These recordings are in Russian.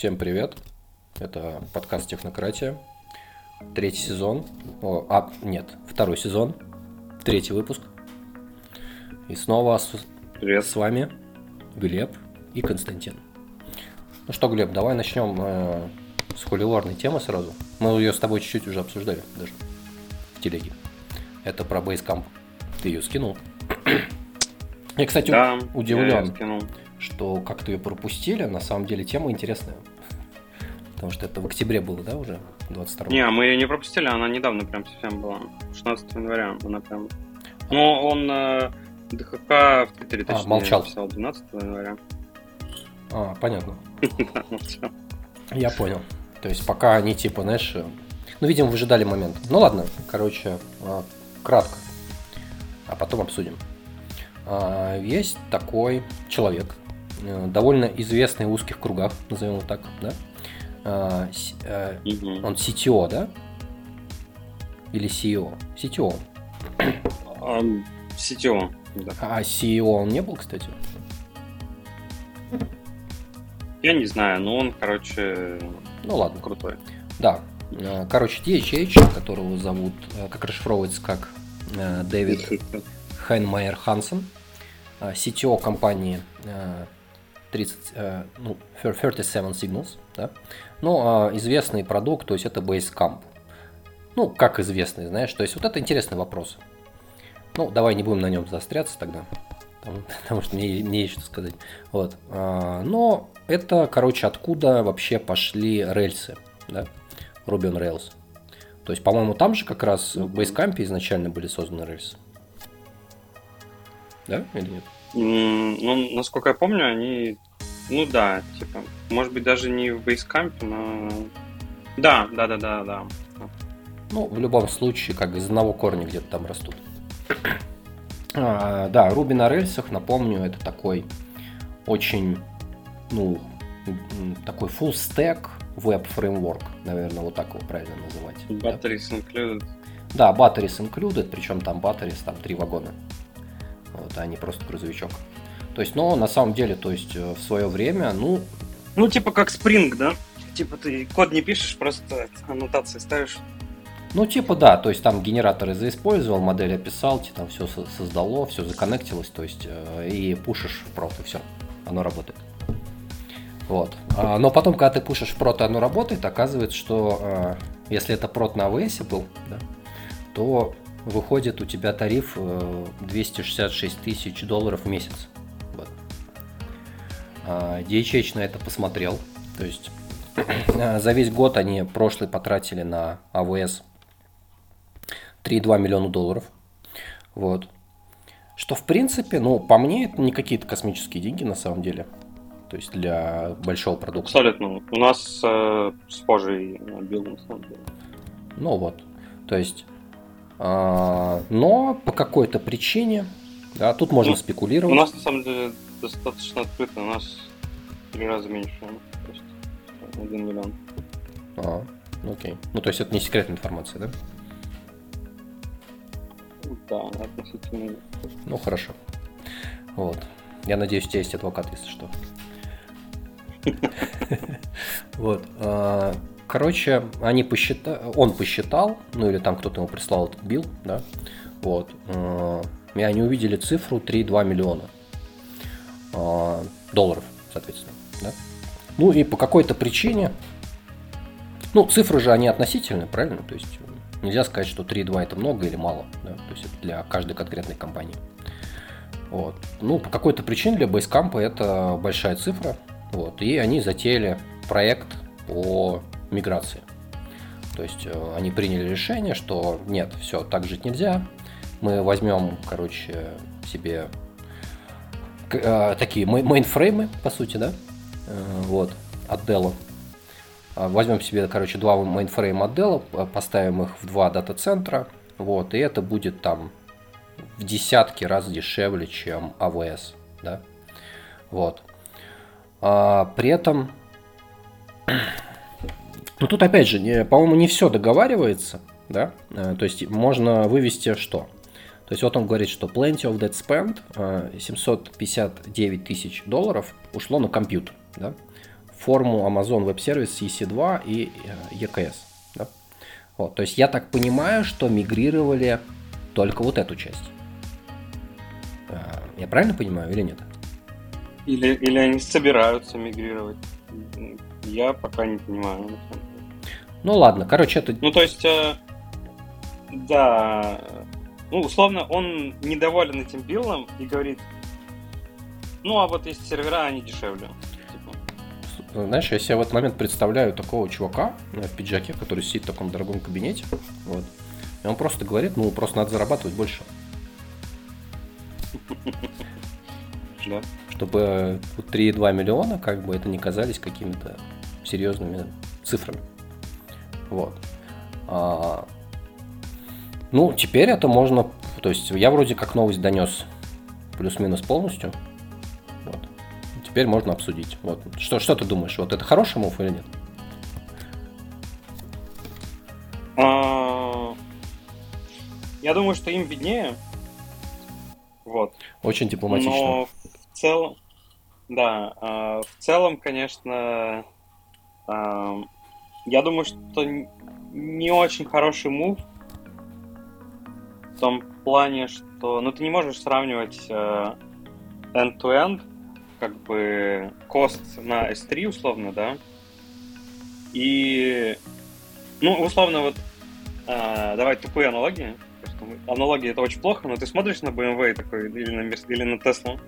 Всем привет. Это подкаст Технократия. Третий сезон. О, а, нет, второй сезон. Третий выпуск. И снова с, Привет. с вами Глеб и Константин. Ну что, Глеб, давай начнем э, с холиварной темы сразу. Мы ее с тобой чуть-чуть уже обсуждали даже в телеге. Это про Basecamp. Ты ее скинул. Я, кстати, Да, удивлен. я что как-то ее пропустили. На самом деле тема интересная. Потому что это в октябре было, да, уже? 22 Не, мы ее не пропустили, она недавно прям совсем была. 16 января она прям... Ну, он э, ДХК в Твиттере, А, точнее, молчал. написал 12 января. А, понятно. Да, молчал. Я понял. То есть пока они типа, знаешь, э, ну, видимо, выжидали момент. Ну ладно, короче, а, кратко. А потом обсудим. А, Есть такой человек, э, довольно известный в узких кругах, назовем его так, да? Э, Мгм. Он CTO, да? Или CEO? CTO. А, CTO, да. А CEO он не был, кстати? Я не знаю, но он, короче, Ну ладно. крутой. Да. Э, Короче, DHH, которого зовут, э, как расшифровывается, как э, Дэвид Хайнмайер Хансен, э, CTO компании э, 30, э, ну, 37 Signals, да? Ну, а известный продукт, то есть это Basecamp. Ну, как известный, знаешь, то есть вот это интересный вопрос. Ну, давай не будем на нем заостряться тогда, потому, что мне, мне есть что сказать. Вот. А, Но это, короче, откуда вообще пошли рельсы, да? Ruby on Rails. То есть, по-моему, там же как раз в Basecamp изначально были созданы рельсы. Да или нет? Ну, насколько я помню, они... Ну да, типа, может быть, даже не в Basecamp, но... Да, да, да, да, да. Ну, в любом случае, как из одного корня где-то там растут. А, да, Ruby на рельсах, напомню, это такой очень, ну, такой full stack веб фреймворк, наверное, вот так его правильно называть. да? Batteries included. Да, batteries included, причем там batteries, там три вагона. Вот, а не просто грузовичок. То есть, но на самом деле, то есть э, в свое время, ну, Ну, типа как Spring, да? Типа ты код не пишешь, просто аннотации ставишь. Ну, типа, да, то есть там генераторы заиспользовал, модель описал, тебе там все создало, все законнектилось, то есть э, и пушишь в прот, и все, оно работает. Вот. А, но потом, когда ты пушишь в прот, и оно работает, оказывается, что э, если это прот на AWS был, да, то выходит у тебя тариф э, 266 тысяч долларов в месяц. Вот. А, DHH на это посмотрел, то есть э, за весь год они прошлый потратили на AWS 3,2 миллиона долларов. Вот. Что, в принципе, ну, по мне, это не какие-то космические деньги, на самом деле. То есть для большого продукта. Абсолютно. У нас э, схожий bill, на самом деле. Ну вот. То есть, а, но по какой-то причине, да, тут можно Ну, спекулировать. У нас, на самом деле, достаточно открыто. У нас в три раза меньше. ну, То есть один миллион. А, ну окей. Ну, то есть это не секретная информация, да? Да, относительно. Ну, хорошо. Вот. Я надеюсь, у тебя есть адвокат, если что. Вот. а, Короче, они посчитали, он посчитал, ну или там кто-то ему прислал этот билл, да, вот, а, и они увидели цифру 3,2 миллиона долларов, соответственно, да. Ну и по какой-то причине, ну, цифры же они относительны, правильно? То есть нельзя сказать, что 3,2 это много или мало, да? то есть это для каждой конкретной компании. Вот. Ну, по какой-то причине для Basecamp это большая цифра, вот, и они затеяли проект по миграции. То есть э, они приняли решение, что нет, все, так жить нельзя. Мы возьмем, короче, себе э, такие мей- мейнфреймы, по сути, да, э, вот, от Dell. А, Возьмем себе, короче, два мейнфрейма от Dell, п- поставим их в два дата-центра, вот, и это будет там в десятки раз дешевле, чем AWS, да, вот. А, при этом, ну тут опять же, по-моему, не все договаривается, да, Э, то есть можно вывести что? То есть вот он говорит, что plenty of that spend, э, 759 тысяч долларов ушло на компьютер, да, форму Amazon Web Service EC2 и EKS. Да? Вот, то есть я так понимаю, что мигрировали только вот эту часть. Я правильно понимаю или нет? Или, или они собираются мигрировать. Я пока не понимаю. Ну ладно, короче, это... Ну то есть, э, да, ну условно он недоволен этим билдом и говорит, ну а вот есть сервера, они дешевле. Типа. Знаешь, я себе в этот момент представляю такого чувака в пиджаке, который сидит в таком дорогом кабинете, вот, и он просто говорит, ну просто надо зарабатывать больше. Да. Чтобы 3,2 миллиона, как бы это не казались какими-то серьезными цифрами. Вот. А, ну, теперь это можно... То есть я вроде как новость донес плюс-минус полностью. Вот. Теперь можно обсудить. Вот. Что, что ты думаешь? Вот это хороший мув или нет? А, я думаю, что им виднее. Вот. Очень дипломатично. Но в целом, да, а, в целом, конечно, а, я думаю, что не очень хороший мув в том плане, что, ну, ты не можешь сравнивать э, end-to-end, как бы, кост на S3, условно, да, и, ну, условно, вот, э, давай тупые аналогии, аналогии это очень плохо, но ты смотришь на BMW такой, или на, или на Tesla,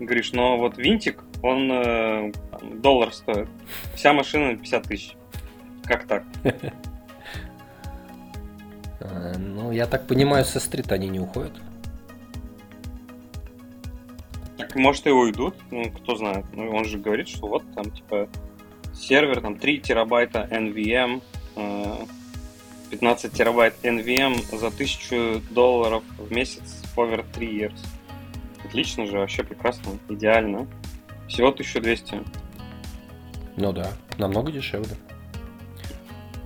говоришь, но вот винтик, он э, доллар стоит, вся машина 50 тысяч. Как так? А, ну, я так понимаю, со стрита они не уходят. Так, может, и уйдут, ну, кто знает. Ну, он же говорит, что вот там, типа, сервер, там, 3 терабайта NVM, 15 терабайт NVM за 1000 долларов в месяц over 3 years. Отлично же, вообще прекрасно, идеально. Всего 1200. Ну да, намного дешевле.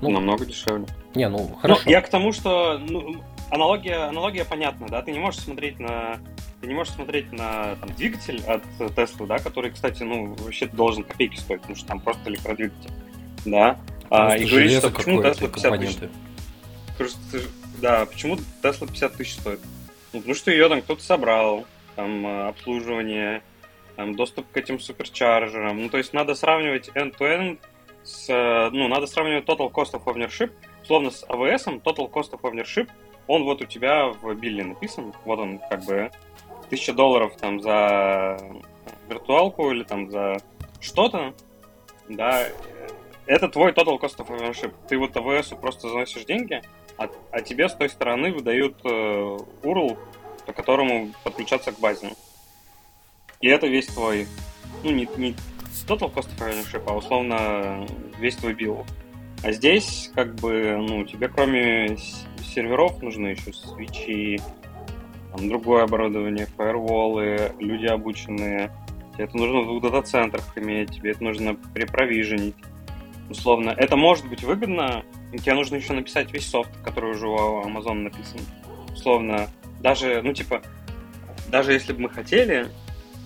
Ну, намного дешевле. Не, ну хорошо. Ну, я к тому, что ну, аналогия, аналогия понятна, да, ты не можешь смотреть на ты не можешь смотреть на там, двигатель от Tesla, да, который, кстати, ну, вообще должен копейки стоить, потому что там просто электродвигатель, да, а, и говорить, что почему Tesla 50 тысяч. Да, почему Tesla 50 тысяч стоит? Ну, потому что ее там кто-то собрал, там э, обслуживание, там, доступ к этим суперчарджерам. Ну, то есть надо сравнивать end-to-end с, э, ну, надо сравнивать total cost of ownership, словно с AWS, total cost of ownership, он вот у тебя в билле написан, вот он как бы 1000 долларов там за виртуалку или там за что-то, да, это твой total cost of ownership. Ты вот AWS просто заносишь деньги, а, а тебе с той стороны выдают э, URL, по которому подключаться к базе. И это весь твой, ну, не, не total cost of ownership, а условно весь твой bill. А здесь, как бы, ну, тебе кроме серверов нужны еще свечи, там, другое оборудование, фаерволы, люди обученные. Тебе это нужно в двух дата-центрах иметь, тебе это нужно препровиженить. Условно, это может быть выгодно, тебе нужно еще написать весь софт, который уже у Amazon написан. Условно, даже, ну, типа, даже если бы мы хотели,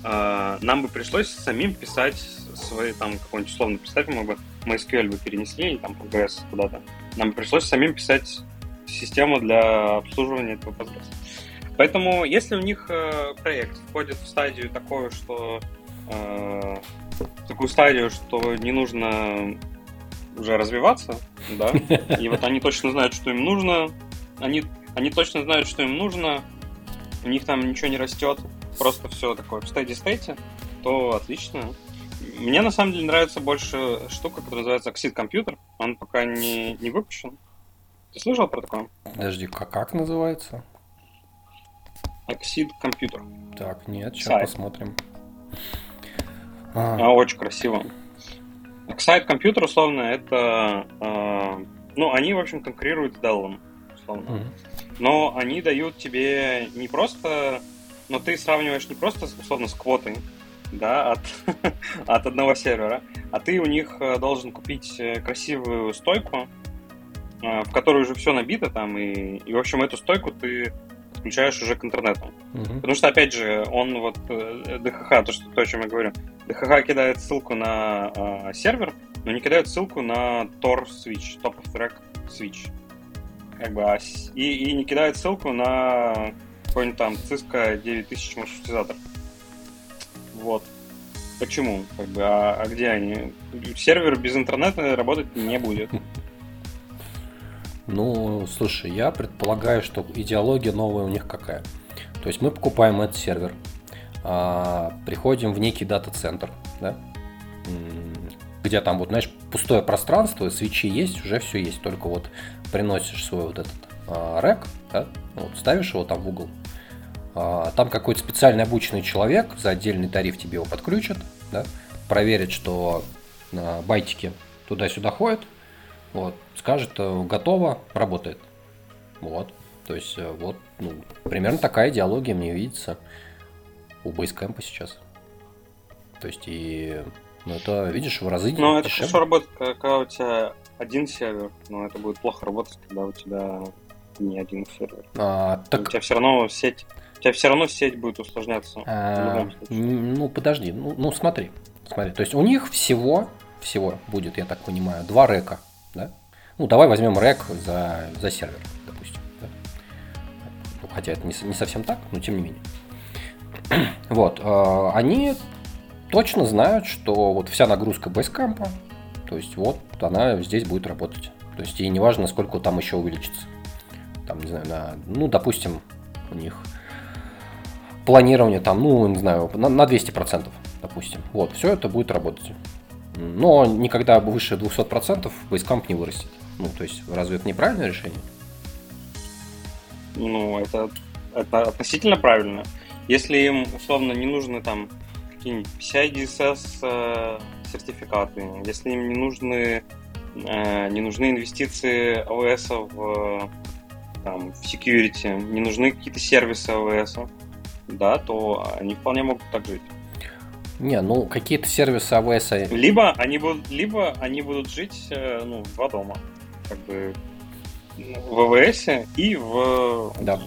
э, нам бы пришлось самим писать свои, там, какой-нибудь условно, представь, мы бы MySQL бы перенесли, или там Postgres куда-то. Нам пришлось самим писать систему для обслуживания этого Postgres. Поэтому, если у них э, проект входит в стадию такую, что э, такую стадию, что не нужно уже развиваться, да, и вот они точно знают, что им нужно, они, они точно знают, что им нужно, у них там ничего не растет, просто все такое в steady-state, то отлично. Мне на самом деле нравится больше штука, которая называется Oxid Computer. Он пока не, не выпущен. Ты слышал про такое? Подожди, как, как называется? Oxid Computer. Так, нет, сейчас посмотрим. А. а, очень красиво. Oxide Computer, условно, это... Э, ну, они, в общем, конкурируют с Dell, условно. Mm-hmm. Но они дают тебе не просто... Но ты сравниваешь не просто, условно, с квотой, да, от, от одного сервера, а ты у них э, должен купить э, красивую стойку, э, в которой уже все набито там, и, и в общем, эту стойку ты подключаешь уже к интернету. Uh-huh. Потому что, опять же, он вот, ДХХ, то, что, то, о чем я говорю, ДХХ кидает ссылку на э, сервер, но не кидает ссылку на Tor Switch, Top of Track Switch. Как бы, а, и, и не кидает ссылку на какой-нибудь там Cisco 9000 маршрутизатор. Вот. Почему? Как бы, а, а где они? Сервер без интернета работать не будет. Ну, слушай, я предполагаю, что идеология новая у них какая. То есть мы покупаем этот сервер, а, приходим в некий дата-центр, да, где там вот, знаешь, пустое пространство, свечи есть, уже все есть, только вот приносишь свой вот этот а, рек, да, вот, ставишь его там в угол, там какой-то специально обученный человек за отдельный тариф тебе его подключит, да, проверит, что а, байтики туда-сюда ходят, вот, скажет, э, готово, работает. Вот. То есть, э, вот, ну, примерно такая идеология мне видится у Basecamp сейчас. То есть, и ну, это, видишь, в разы Ну, это хорошо работает, когда у тебя один сервер, но это будет плохо работать, когда у тебя не один сервер. А, так... У тебя все равно сеть, у тебя все равно сеть будет усложняться. А, ну, подожди, ну, ну смотри, смотри, то есть у них всего, всего будет, я так понимаю, два река, да? Ну, давай возьмем рек за, за сервер, допустим. Да? Ну, хотя это не, не совсем так, но тем не менее. Вот, э, они точно знают, что вот вся нагрузка бейскампа, то есть вот она здесь будет работать. То есть и неважно, насколько там еще увеличится. Там, не знаю, на, ну, допустим, у них планирование там, ну, не знаю, на, на 200%, допустим. Вот, все это будет работать. Но никогда выше 200% Basecamp не вырастет. Ну, то есть, разве это неправильное решение? Ну, это, это относительно правильно. Если им, условно, не нужны там какие-нибудь PCI-DSS э, сертификаты, если им не нужны, э, не нужны инвестиции AWS в, там, в security, не нужны какие-то сервисы AWS, да, то они вполне могут так жить. Не, ну какие-то сервисы AWS... Либо они будут, либо они будут жить э, ну, два дома. Как бы в AWS и в... Да.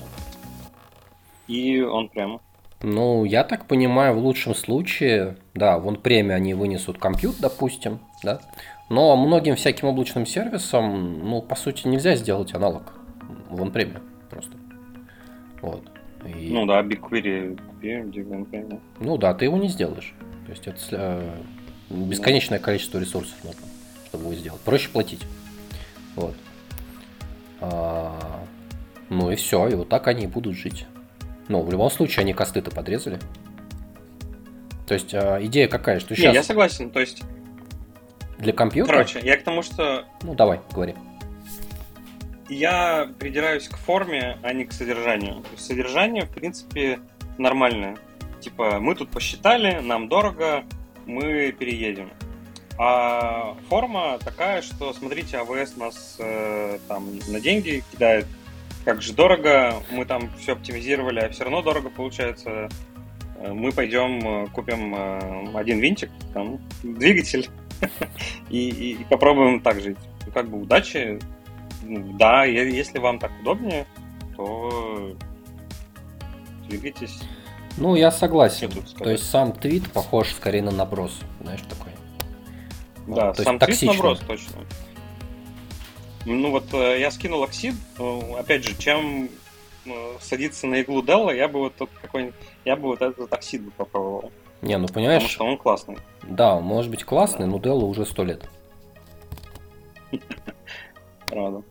И он прямо. Ну, я так понимаю, в лучшем случае, да, вон премию они вынесут компьют, допустим, да, но многим всяким облачным сервисам, ну, по сути, нельзя сделать аналог вон премию просто. Вот. И... Ну да, BigQuery купи, Ну да, ты его не сделаешь. То есть это э, бесконечное количество ресурсов нужно, чтобы его сделать. Проще платить. Вот. А, ну и все, и вот так они и будут жить. Ну, в любом случае, они косты-то подрезали. То есть а, идея какая, что сейчас... Не, я согласен, то есть... Для компьютера? Короче, я к тому, что... Ну, давай, говори я придираюсь к форме, а не к содержанию. Содержание, в принципе, нормальное. Типа, мы тут посчитали, нам дорого, мы переедем. А форма такая, что, смотрите, АВС нас э, там на деньги кидает, как же дорого, мы там все оптимизировали, а все равно дорого получается. Э, мы пойдем, э, купим э, один винтик, там, двигатель, и, и, попробуем так жить. Как бы удачи, да, если вам так удобнее, то двигайтесь. Ну, я согласен. То есть сам твит похож скорее на наброс, знаешь, такой. Да, то сам твит наброс, точно. Ну вот э, я скинул оксид, э, опять же, чем э, садиться на иглу Делла, я бы вот тут какой-нибудь, я бы вот этот оксид бы попробовал. Не, ну понимаешь. Потому что он классный. Да, он может быть классный, да. но Делла уже сто лет. Правда.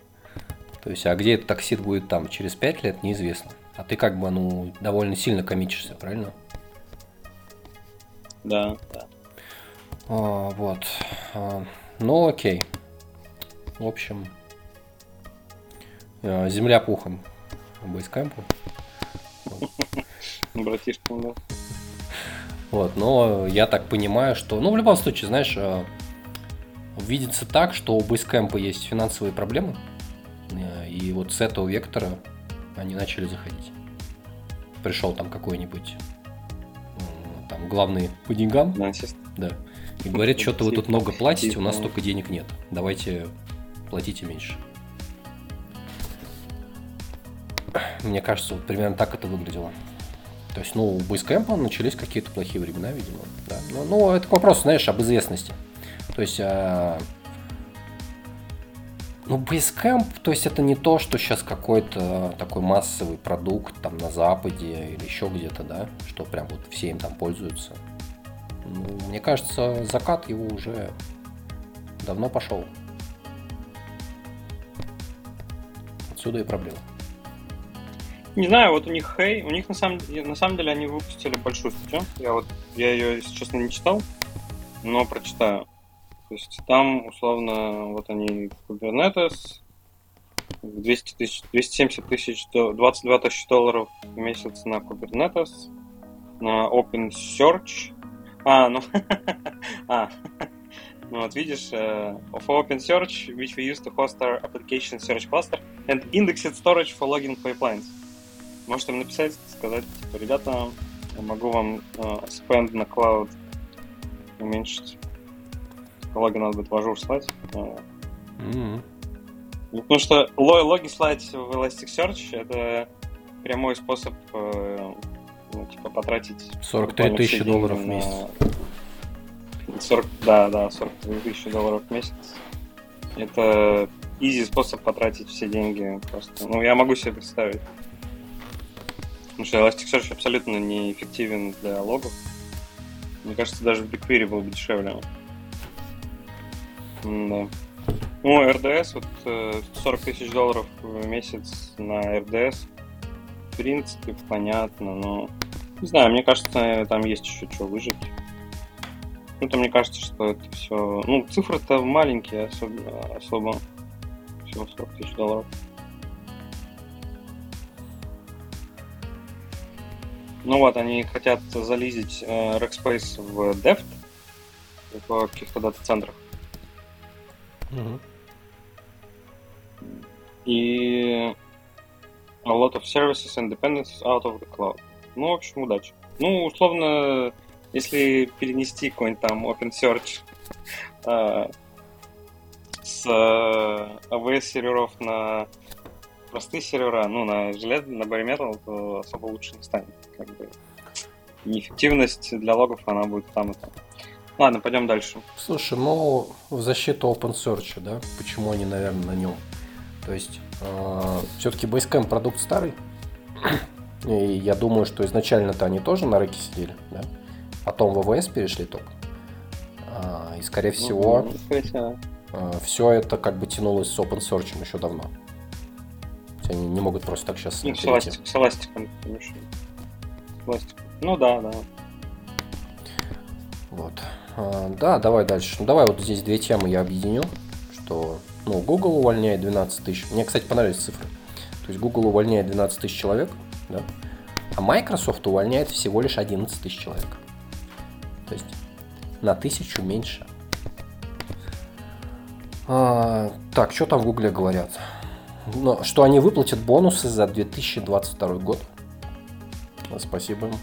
То есть, а где этот таксид будет там через 5 лет, неизвестно. А ты как бы, ну, довольно сильно комичишься, правильно? Да, да. А, вот. А, ну, окей. В общем, а, земля пухом бейскэмпу. Братишка, да. Вот, но я так понимаю, что, ну, в любом случае, знаешь, а, видится так, что у бейскэмпа есть финансовые проблемы, Э, и вот с этого вектора они начали заходить. Пришел там какой-нибудь там главный по деньгам. Да. И говорит, что-то вы тут много платите, у нас столько денег нет. Давайте платите меньше. Мне кажется, вот примерно так это выглядело. То То есть, ну, у Basecamp начались какие-то плохие времена, видимо. Да. Ну, ну, это вопрос, знаешь, об известности. То есть, а... ну, Basecamp, то есть это не то, что сейчас какой-то такой массовый продукт там на Западе или еще где-то, да, что прям вот все им там пользуются. Ну, мне кажется, закат его уже давно пошел. Отсюда и проблема. Не знаю, вот у них Хей, у них на самом, на самом деле они выпустили большую статью. Я вот, я ее, если честно, не читал, но прочитаю. То есть там, условно, вот они Kubernetes, 200 тысяч, 270 тысяч, 22 тысячи долларов в месяц на Kubernetes, на Open Search. А, ну, а, ну вот видишь, uh, of Open Search, which we use to host our application search cluster, and indexed storage for logging pipelines. Можете им написать, сказать, типа, ребята, я могу вам uh, spend на cloud уменьшить. Логи надо будет в Azure слать. Mm-hmm. Потому что логи слать в Elasticsearch это прямой способ uh, ну, типа, потратить 43 тысячи долларов в месяц. 40, да, да, 43 тысячи долларов в месяц. Это изи способ потратить все деньги просто. Ну, я могу себе представить. Потому что Elasticsearch абсолютно неэффективен для логов. Мне кажется, даже в BigQuery был бы дешевле. Да. Ну, RDS, вот 40 э, тысяч долларов в месяц на RDS. В принципе, понятно, но... Не знаю, мне кажется, там есть еще что выжить. Ну, то мне кажется, что это все... Ну, цифры-то маленькие особо, особо. Всего 40 тысяч долларов. Ну вот, они хотят зализить э, Rackspace в Deft в каких-то дата-центрах. И a lot of services and dependencies out of the cloud. Ну, в общем, удачи. Ну, условно, если перенести какой-нибудь там OpenSearch э, с э, AWS серверов на простые сервера, ну, на желез, на bare metal, то особо лучше не станет. Как бы. Неэффективность для логов, она будет там и там. Ладно, пойдем дальше. Слушай, ну, в защиту OpenSearch, да, почему они, наверное, на нем? То есть, э, все-таки Basecamp продукт старый, и я думаю, что изначально-то они тоже на рынке сидели, да? Потом в АВС перешли только. А, и, скорее всего, ну, скорее всего. Э, все это как бы тянулось с open source еще давно они не могут просто так сейчас... Ну, с, эластик, с эластиком, конечно. Ну да, да. Вот. А, да, давай дальше. Ну, давай вот здесь две темы я объединю, что ну, Google увольняет 12 тысяч. Мне, кстати, понравились цифры. То есть Google увольняет 12 тысяч человек, да? а Microsoft увольняет всего лишь 11 тысяч человек. То есть на тысячу меньше. А, так, что там в Гугле говорят? Но, что они выплатят бонусы за 2022 год. Спасибо им.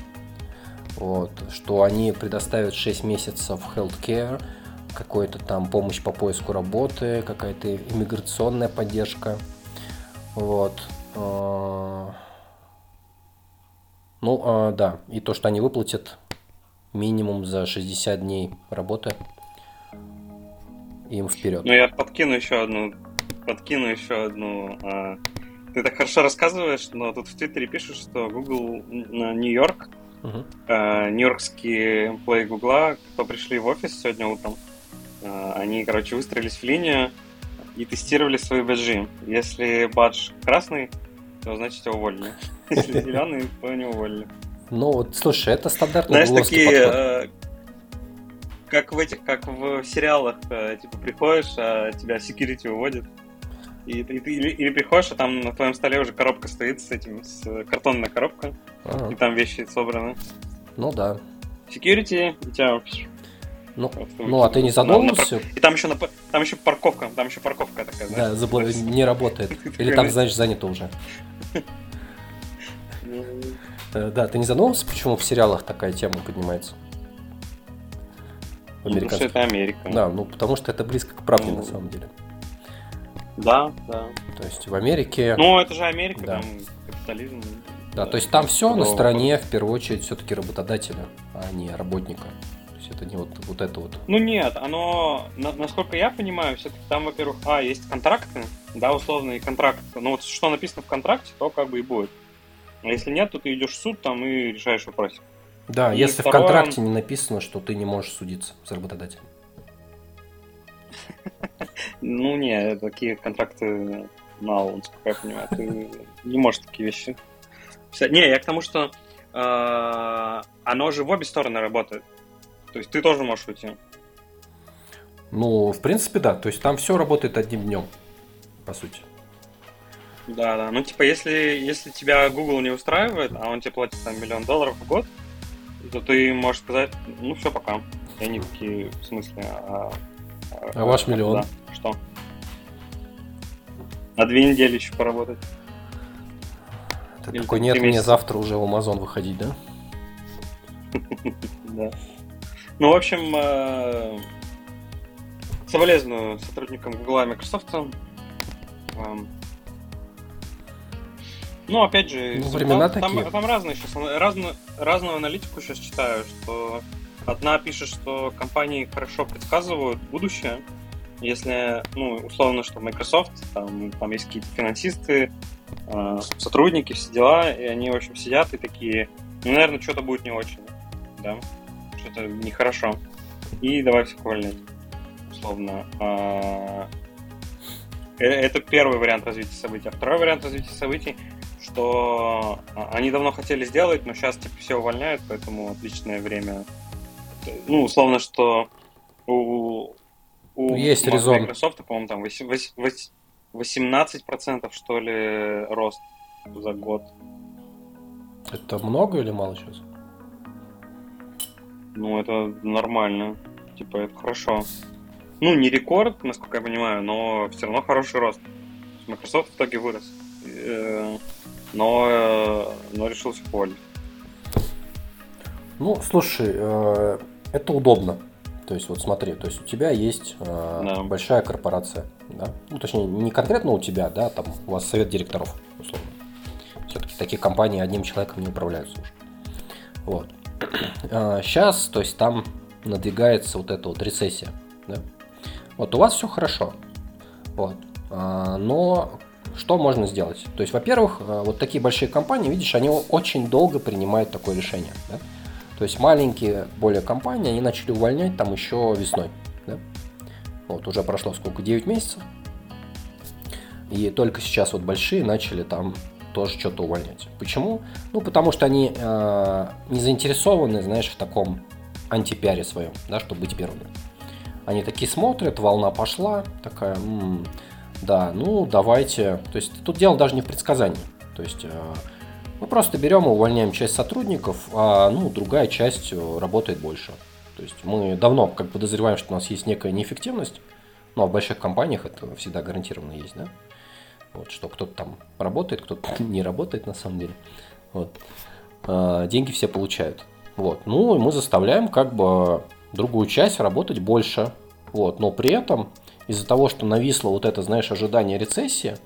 Вот, что они предоставят 6 месяцев healthcare, какой-то там помощь по поиску работы, какая-то иммиграционная поддержка. Вот. А, ну, а, да, и то, что они выплатят минимум за 60 дней работы им вперед. Ну, я подкину еще одну подкину еще одну. А, ты так хорошо рассказываешь, но тут в Твиттере пишут, что Google на Нью-Йорк, а, нью-йоркские эмплеи Гугла, кто пришли в офис сегодня утром, а, они, короче, выстроились в линию и тестировали свои бэджи. Если бадж красный, то значит тебя уволили. Если зеленый, то не уволили. Ну вот, слушай, это стандартный Знаешь, такие, подход как в этих, как в сериалах, э, типа приходишь, а тебя security уводит. И, и ты или, или приходишь, а там на твоем столе уже коробка стоит с этим, с картонная коробка, ага. и там вещи собраны. Ну да. Security, и тебя ну, ну а ты не задумывался? И там еще, на, там еще парковка, там еще парковка такая, знаешь? Да, забл... не работает. Или там, знаешь, занято уже. Ну. Э, да, ты не задумывался, почему в сериалах такая тема поднимается? Ну, потому что это Америка. Да, ну потому что это близко к правде ну, на самом деле. Да, да. То есть в Америке... Ну, это же Америка, да. там капитализм. Да, то есть там все на стороне, в первую очередь, все-таки работодателя, а не работника. То есть это не вот, вот это вот. Ну нет, оно, на, насколько я понимаю, все-таки там, во-первых, а, есть контракты, да, условный контракт. Ну вот что написано в контракте, то как бы и будет. А если нет, то ты идешь в суд там и решаешь вопросик. Да, и если второе... в контракте не написано, что ты не можешь судиться с работодателем. Ну не, такие контракты мало, насколько я понимаю. Ты не можешь такие вещи. Не, я к тому, что э, оно же в обе стороны работает. То есть ты тоже можешь уйти. Ну, в принципе, да. То есть там все работает одним днем, по сути. Да, да. Ну, типа, если, если тебя Google не устраивает, а он тебе платит там миллион долларов в год, то ты можешь сказать, ну все, пока. И они такие, в смысле, а, а, ваш миллион? Да, что? На две недели еще поработать. Ты Или такой, нет, мне завтра уже в Amazon выходить, да? Да. Ну, в общем, э, соболезную сотрудникам Google и Microsoft. Эм, ну, опять же, ну, времена там, такие. Там, там разные сейчас, разную, разную аналитику сейчас читаю, что одна пишет, что компании хорошо предсказывают будущее, если, ну, условно, что Microsoft, там, там есть какие-то финансисты, э, сотрудники, все дела, и они, в общем, сидят и такие, ну, наверное, что-то будет не очень, да, что-то нехорошо. И давай всех увольнять, условно. А, э, это первый вариант развития событий. А второй вариант развития событий – что а, они давно хотели сделать, но сейчас типа все увольняют, поэтому отличное время. Ну, условно, что у, у ну, есть резон. Microsoft, по-моему, там 18% что ли рост за год. Это много или мало сейчас? Ну, это нормально. Типа, это хорошо. Ну, не рекорд, насколько я понимаю, но все равно хороший рост. Microsoft в итоге вырос. Э, но, э, но решился уволить. Ну, слушай, э, это удобно. То есть, вот смотри, то есть у тебя есть э, да. большая корпорация, да? Ну, точнее, не конкретно у тебя, да, там у вас совет директоров, условно. Все-таки такие компании одним человеком не управляются уже. Вот. Сейчас, то есть там надвигается вот эта вот рецессия, да? Вот у вас все хорошо, вот. Но что можно сделать? То есть, во-первых, э, вот такие большие компании, видишь, они очень долго принимают такое решение. Да? То есть маленькие более компании, они начали увольнять там еще весной. Да? Вот уже прошло сколько, 9 месяцев. И только сейчас вот большие начали там тоже что-то увольнять. Почему? Ну, потому что они э, не заинтересованы, знаешь, в таком антипиаре своем, да, чтобы быть первыми. Они такие смотрят, волна пошла, такая, м-м, да, ну давайте. То есть тут дело даже не в предсказании. То есть э, мы просто берем и увольняем часть сотрудников, а ну, другая часть э, работает больше. То есть мы давно как подозреваем, что у нас есть некая неэффективность, но в больших компаниях это всегда гарантированно есть, да? Вот, что кто-то там работает, кто-то не работает на самом деле. Вот. А, деньги все получают. Вот. Ну и мы заставляем как бы другую часть работать больше. Вот. Но при этом из-за того, что нависло вот это, знаешь, ожидание рецессии,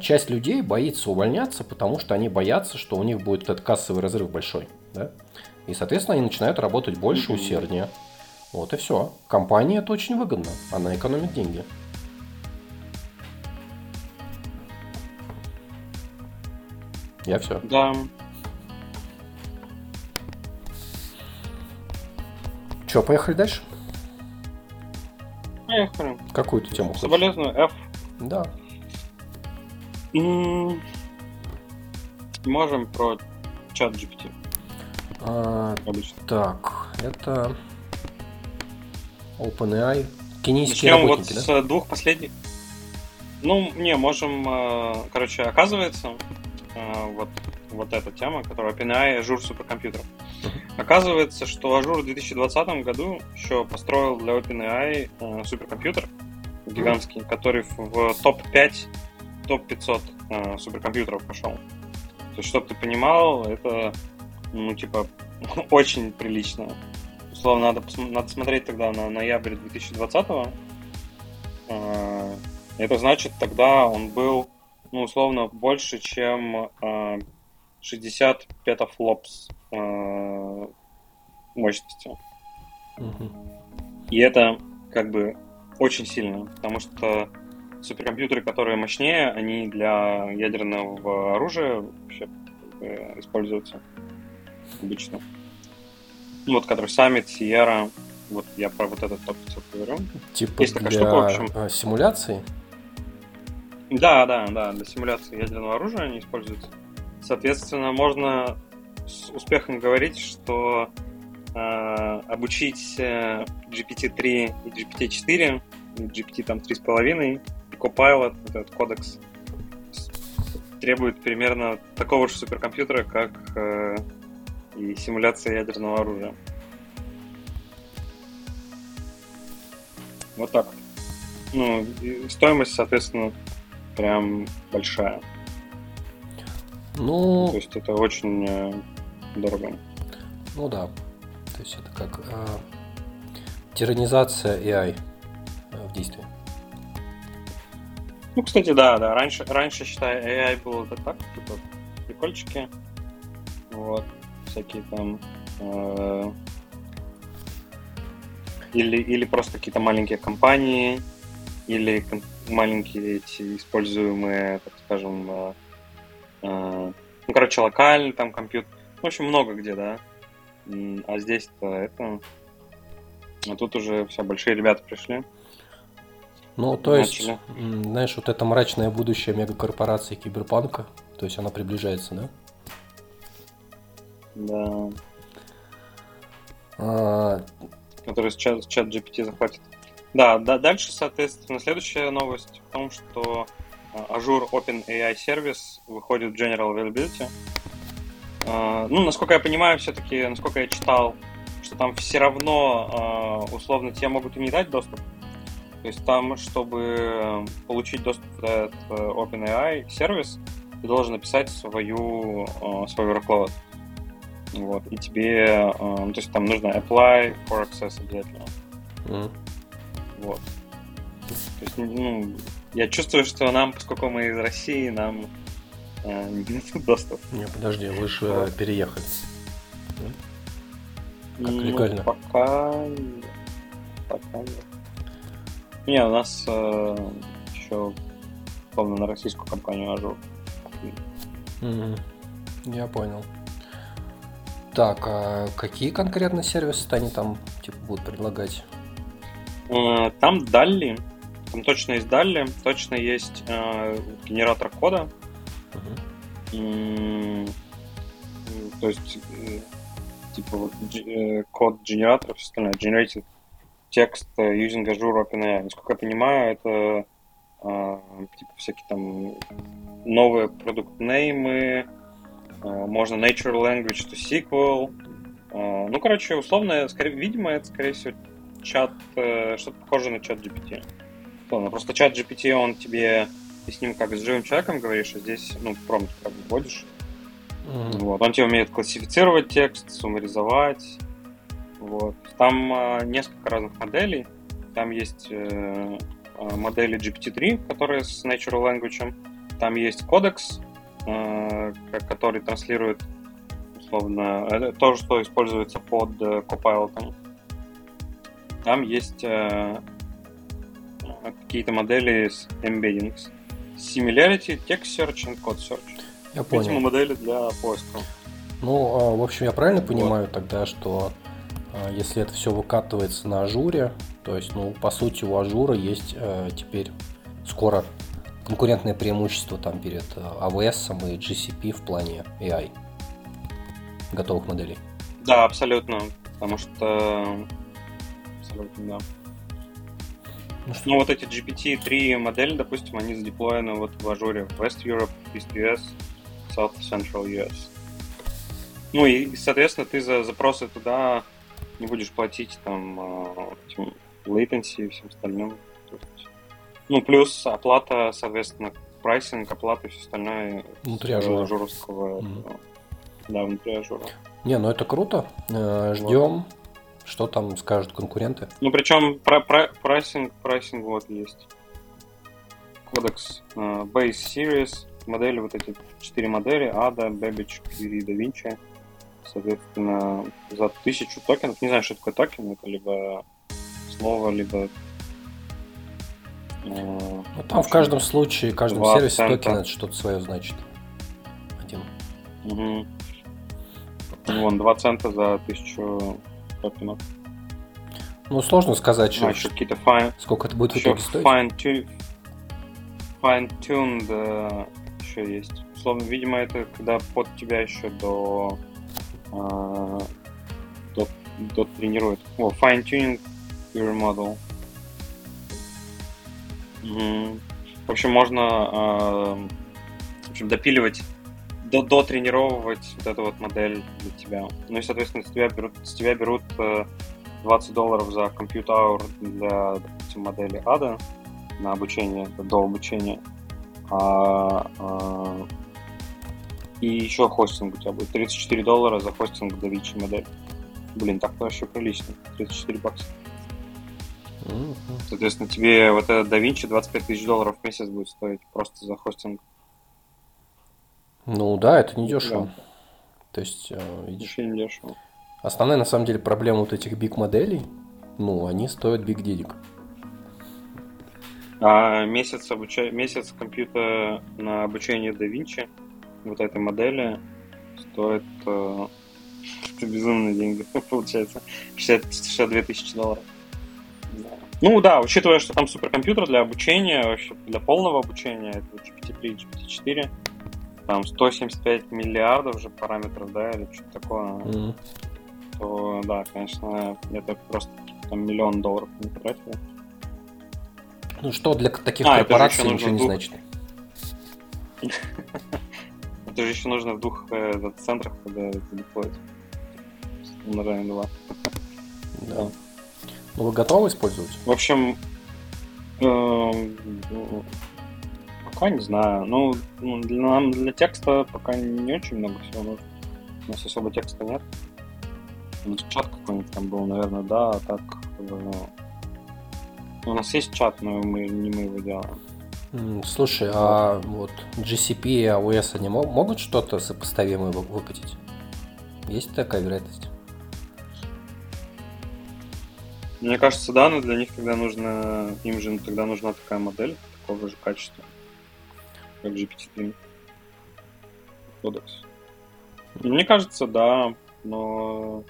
часть людей боится увольняться, потому что они боятся, что у них будет этот кассовый разрыв большой. Да? И, соответственно, они начинают работать больше, усерднее. Вот и все. Компании это очень выгодно. Она экономит деньги. Я все. Да. Че, поехали дальше? Поехали. Какую ты тему Соболезную, F. Да. Можем про чат GPT. А, Обычно. Так, это OpenAI. Кенийские Начнем работники, вот да? с двух последних. Ну, не, можем, э, короче, оказывается, э, вот, вот эта тема, которая OpenAI Azure суперкомпьютеров. Оказывается, что Azure в 2020 году еще построил для OpenAI э, суперкомпьютер гигантский, который в топ-5, топ-500 э, суперкомпьютеров пошел. То есть, чтобы ты понимал, это, ну, типа, очень прилично. Условно, надо, надо смотреть тогда на ноябрь 2020 э, Это значит, тогда он был, ну, условно, больше, чем, э, 60 петафлопс э, мощности. Мгм. И это как бы очень сильно, потому что суперкомпьютеры, которые мощнее, они для ядерного оружия вообще используются обычно. Ну, вот который Summit, Sierra, вот я про вот этот топ говорю. Типа Есть такая для штука, в общем. а, симуляции? Да, да, да, для симуляции ядерного оружия они используются. Соответственно, можно с успехом говорить, что э, обучить э, GPT-3 и GPT-4, и GPT там 3.5 и Copilot, вот этот кодекс, требует примерно такого же суперкомпьютера, как э, и симуляция ядерного оружия. Вот так. Ну, стоимость, соответственно, прям большая. Ну, То есть это очень э, дорого. ну да. То есть это как а, тиранизация AI а, в действии. Ну, кстати, да, да. Раньше, раньше, считай, AI было это так, типа прикольчики. Вот. Всякие там. э, или, или просто какие-то маленькие компании, или маленькие эти используемые, так скажем, э, э, ну, короче, локальный там компьютер. В общем, много где, да. А здесь-то это... А тут уже все, большие ребята пришли. Ну, то есть, Начали. м, знаешь, вот это мрачное будущее мегакорпорации киберпанка, то есть она приближается, да? Да. А, который с чат, GPT захватит. Да, да, дальше, соответственно, следующая новость в том, что а, Azure OpenAI Service выходит в General Availability. А, Ну, насколько я понимаю, все-таки, насколько я читал, что там все равно, а, условно, тебе могут и не дать доступ. То есть там, чтобы получить доступ в этот э, OpenAI сервис, ты должен написать свою, э, свой workload. Вот, и тебе, э, ну, то есть там нужно apply for access обязательно. м. Вот. То есть, ну, я чувствую, что нам, поскольку мы из России, нам э, не дадут доступ. Не, подожди, вы же э, переехали. Как Ну, легально? Пока... Пока нет. Не, у нас э, еще, словно на российскую компанию Azure. Мгм. Я понял. Так, а какие конкретно сервисы они там типа будут предлагать? Э, Там Dalli, там точно есть Dalli, точно есть э, генератор кода. М, То есть, э, типа, вот, э, код генератора, все остальное, generated э, using Azure OpenAI. Насколько я понимаю, это э, типа всякие там новые продукт неймы, можно natural language to SQL. Э, Ну, короче, условно, скорее, видимо, это, скорее всего, чат, э, что-то похоже на чат GPT. Условно, просто чат GPT, он тебе, ты с ним как с живым человеком говоришь, а здесь, ну, промпт как бы вводишь, Мгм. вот. Он тебе умеет классифицировать текст, суммаризовать. Вот. Там а, несколько разных моделей. Там есть э, а, модели GPT-3, которые с Natural Language. Там есть кодекс, э, ко- который транслирует условно это то, что используется под э, Copilot. Там есть э, э, какие-то модели с embeddings. Similarity, Text Search и Code Search. Я Видимо, понял. модели для поиска. Ну, а, в общем, я правильно понимаю тогда, что если это все выкатывается на Azure е, то есть, ну, по сути, у Azure а есть э, теперь скоро конкурентное преимущество там перед э, AWS и GCP в плане AI готовых моделей. Да, абсолютно. Потому что... Абсолютно, да. Ну, что- Ну, вот эти GPT-3 модели, допустим, они задеплоены вот в Azure е West Europe, East US, South Central US. Ну и, соответственно, ты за запросы туда не будешь платить там э, этим latency и всем остальным. Есть, ну, плюс оплата, соответственно, pricing, оплата и все остальное Внутри Azure а. Azure овского, этого. да, внутри Azure а. Не, ну это круто. Э, Ждем, что там скажут конкуренты. Ну, причем про, про- pricing, pricing вот есть. Кодекс э, Base Series модели, вот эти четыре модели, Ada, Babbage, Curie, DaVinci, соответственно, за тысячу токенов, не знаю, что такое токен, это либо слово, либо ну, там в каждом случае, в каждом сервисе цента. токен это что-то свое значит. Один. Угу. Вон, 2 цента за тысячу токенов. Ну, сложно сказать, что, а, какие-то fine, сколько это будет в итоге стоить. Fine, fine-tuned uh, еще есть. Условно, видимо, это когда под тебя еще до, uh, до, до тренирует. О, fine-tuning your model. Mm-hmm. В общем, можно uh, в общем, допиливать до, дотренировывать вот эту вот модель для тебя. Ну и, соответственно, с тебя берут, с тебя берут 20 долларов за compute hour для, допустим, модели ADA на обучение, до обучения. А, а, и еще хостинг у тебя будет 34 доллара за хостинг DaVinci модель. Блин, так вообще прилично. 34 бакса. Mm-hmm. Соответственно, тебе вот этот DaVinci 25 тысяч долларов в месяц будет стоить просто за хостинг. Ну да, это не дешево. Да. То есть, э, видишь, не дешево. Основная, на самом деле, проблема вот этих биг моделей, ну, они стоят биг денег. А месяц, обуча... месяц компьютера на обучение DaVinci вот этой модели стоит э, это безумные деньги, получается. 60, 62 тысячи долларов. Ну да, учитывая, что там суперкомпьютер для обучения, вообще для полного обучения, это GPT-3 GPT-4, там 175 миллиардов же параметров, да, или что-то такое, mm-hmm. то да, конечно, это просто там миллион долларов не потратили. Ну что для таких а, корпораций ничего не значит. Это же еще нужно в двух э, центрах, когда это деплоить. Умножаем два. Да. Ну вы готовы использовать? В общем, эм, Пока не знаю. Ну, ну, для, нам для текста пока не очень много всего нужно. У нас особо текста нет. Ну, чат какой-нибудь там был, наверное, да, а так... Ну, у нас есть чат, но мы, не мы его делаем. Слушай, а вот GCP и AWS, они могут что-то сопоставимое выкатить? Есть такая вероятность? Мне кажется, да, но для них тогда нужно, им же тогда нужна такая модель такого же качества как GPT-3 кодекс. Мне кажется, да, но...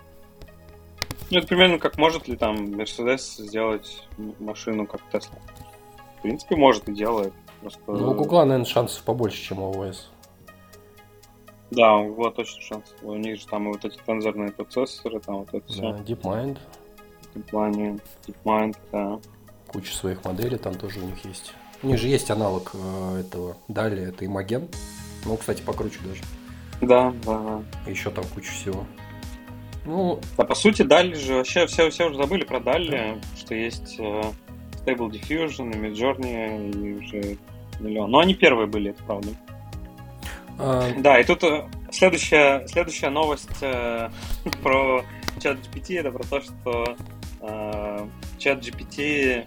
Ну, это примерно как может ли там Mercedes сделать машину как Tesla. В принципе, может и делает. Просто... Ну, у Google, наверное, шансов побольше, чем у OS. Да, у Google точно шанс. У них же там и вот эти тензорные процессоры, там вот это все. Да, DeepMind. DeepMind, DeepMind, да. Куча своих моделей там тоже у них есть. У них же есть аналог э, этого. Далее это Имаген. Ну, кстати, покруче даже. Да, да. Еще там куча всего. Ну, а по сути, Дали же вообще все, все уже забыли про Дали, да. что есть э, Stable Diffusion и Midjourney и уже миллион. Но они первые были, это правда. А... Да, и тут э, следующая, следующая новость э, про чат GPT, это про то, что э, чат GPT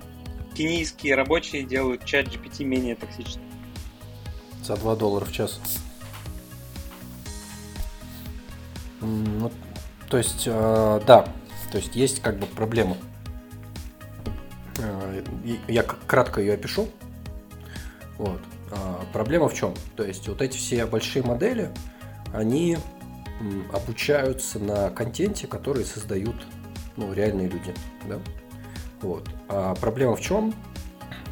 кенийские рабочие делают чат GPT менее токсичным. За 2 доллара в час. Ну, то есть, э, да, то есть есть как бы проблема. Я кратко ее опишу. Вот. А проблема в чем? То есть вот эти все большие модели, они обучаются на контенте, который создают ну, реальные люди. Да? Вот. А проблема в чем?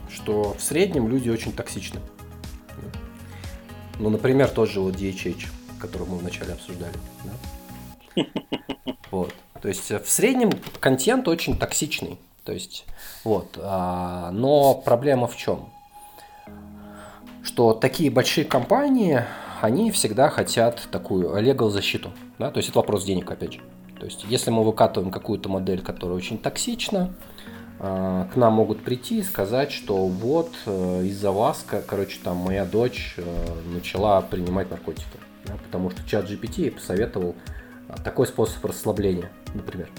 Что в среднем люди очень токсичны. Ну, например, тот же вот DHH, который мы вначале обсуждали. Да? Вот. То есть в среднем контент очень токсичный. То есть, вот. А, но проблема в чем? Что такие большие компании, они всегда хотят такую legal защиту. Да? То есть это вопрос денег, опять же. То есть если мы выкатываем какую-то модель, которая очень токсична, а, к нам могут прийти и сказать, что вот э, из-за вас, короче, там моя дочь э, начала принимать наркотики, да, потому что чат GPT посоветовал а, такой способ расслабления, например.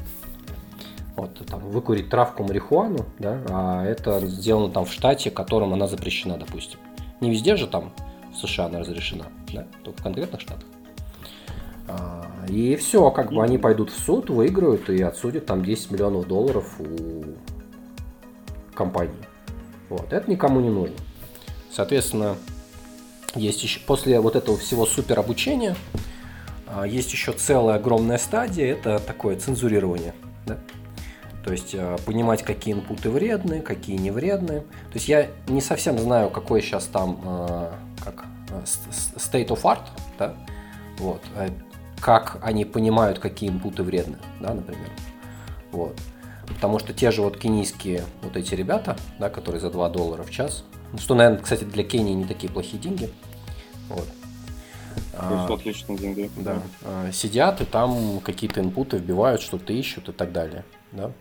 Вот, там, выкурить травку марихуану, да, а это сделано там в штате, которым она запрещена, допустим. Не везде же там в США она разрешена, да, только в конкретных штатах. А, и все, как бы они пойдут в суд, выиграют и отсудят там 10 миллионов долларов у компании. Вот, это никому не нужно. Соответственно, есть еще, после вот этого всего супер обучения, а, есть еще целая огромная стадия, это такое цензурирование. Да? То есть а, понимать, какие инпуты вредны, какие не вредны. То есть я не совсем знаю, какой сейчас там как, state of art, да? вот, как они понимают, какие инпуты вредны, да, например. Вот. Потому что те же вот кенийские вот эти ребята, да, которые за 2 доллара в час, что, наверное, кстати, для Кении не такие плохие деньги. Вот. А, отличные деньги. Да. А, сидят и там какие-то инпуты вбивают, что-то ищут и так далее. Да?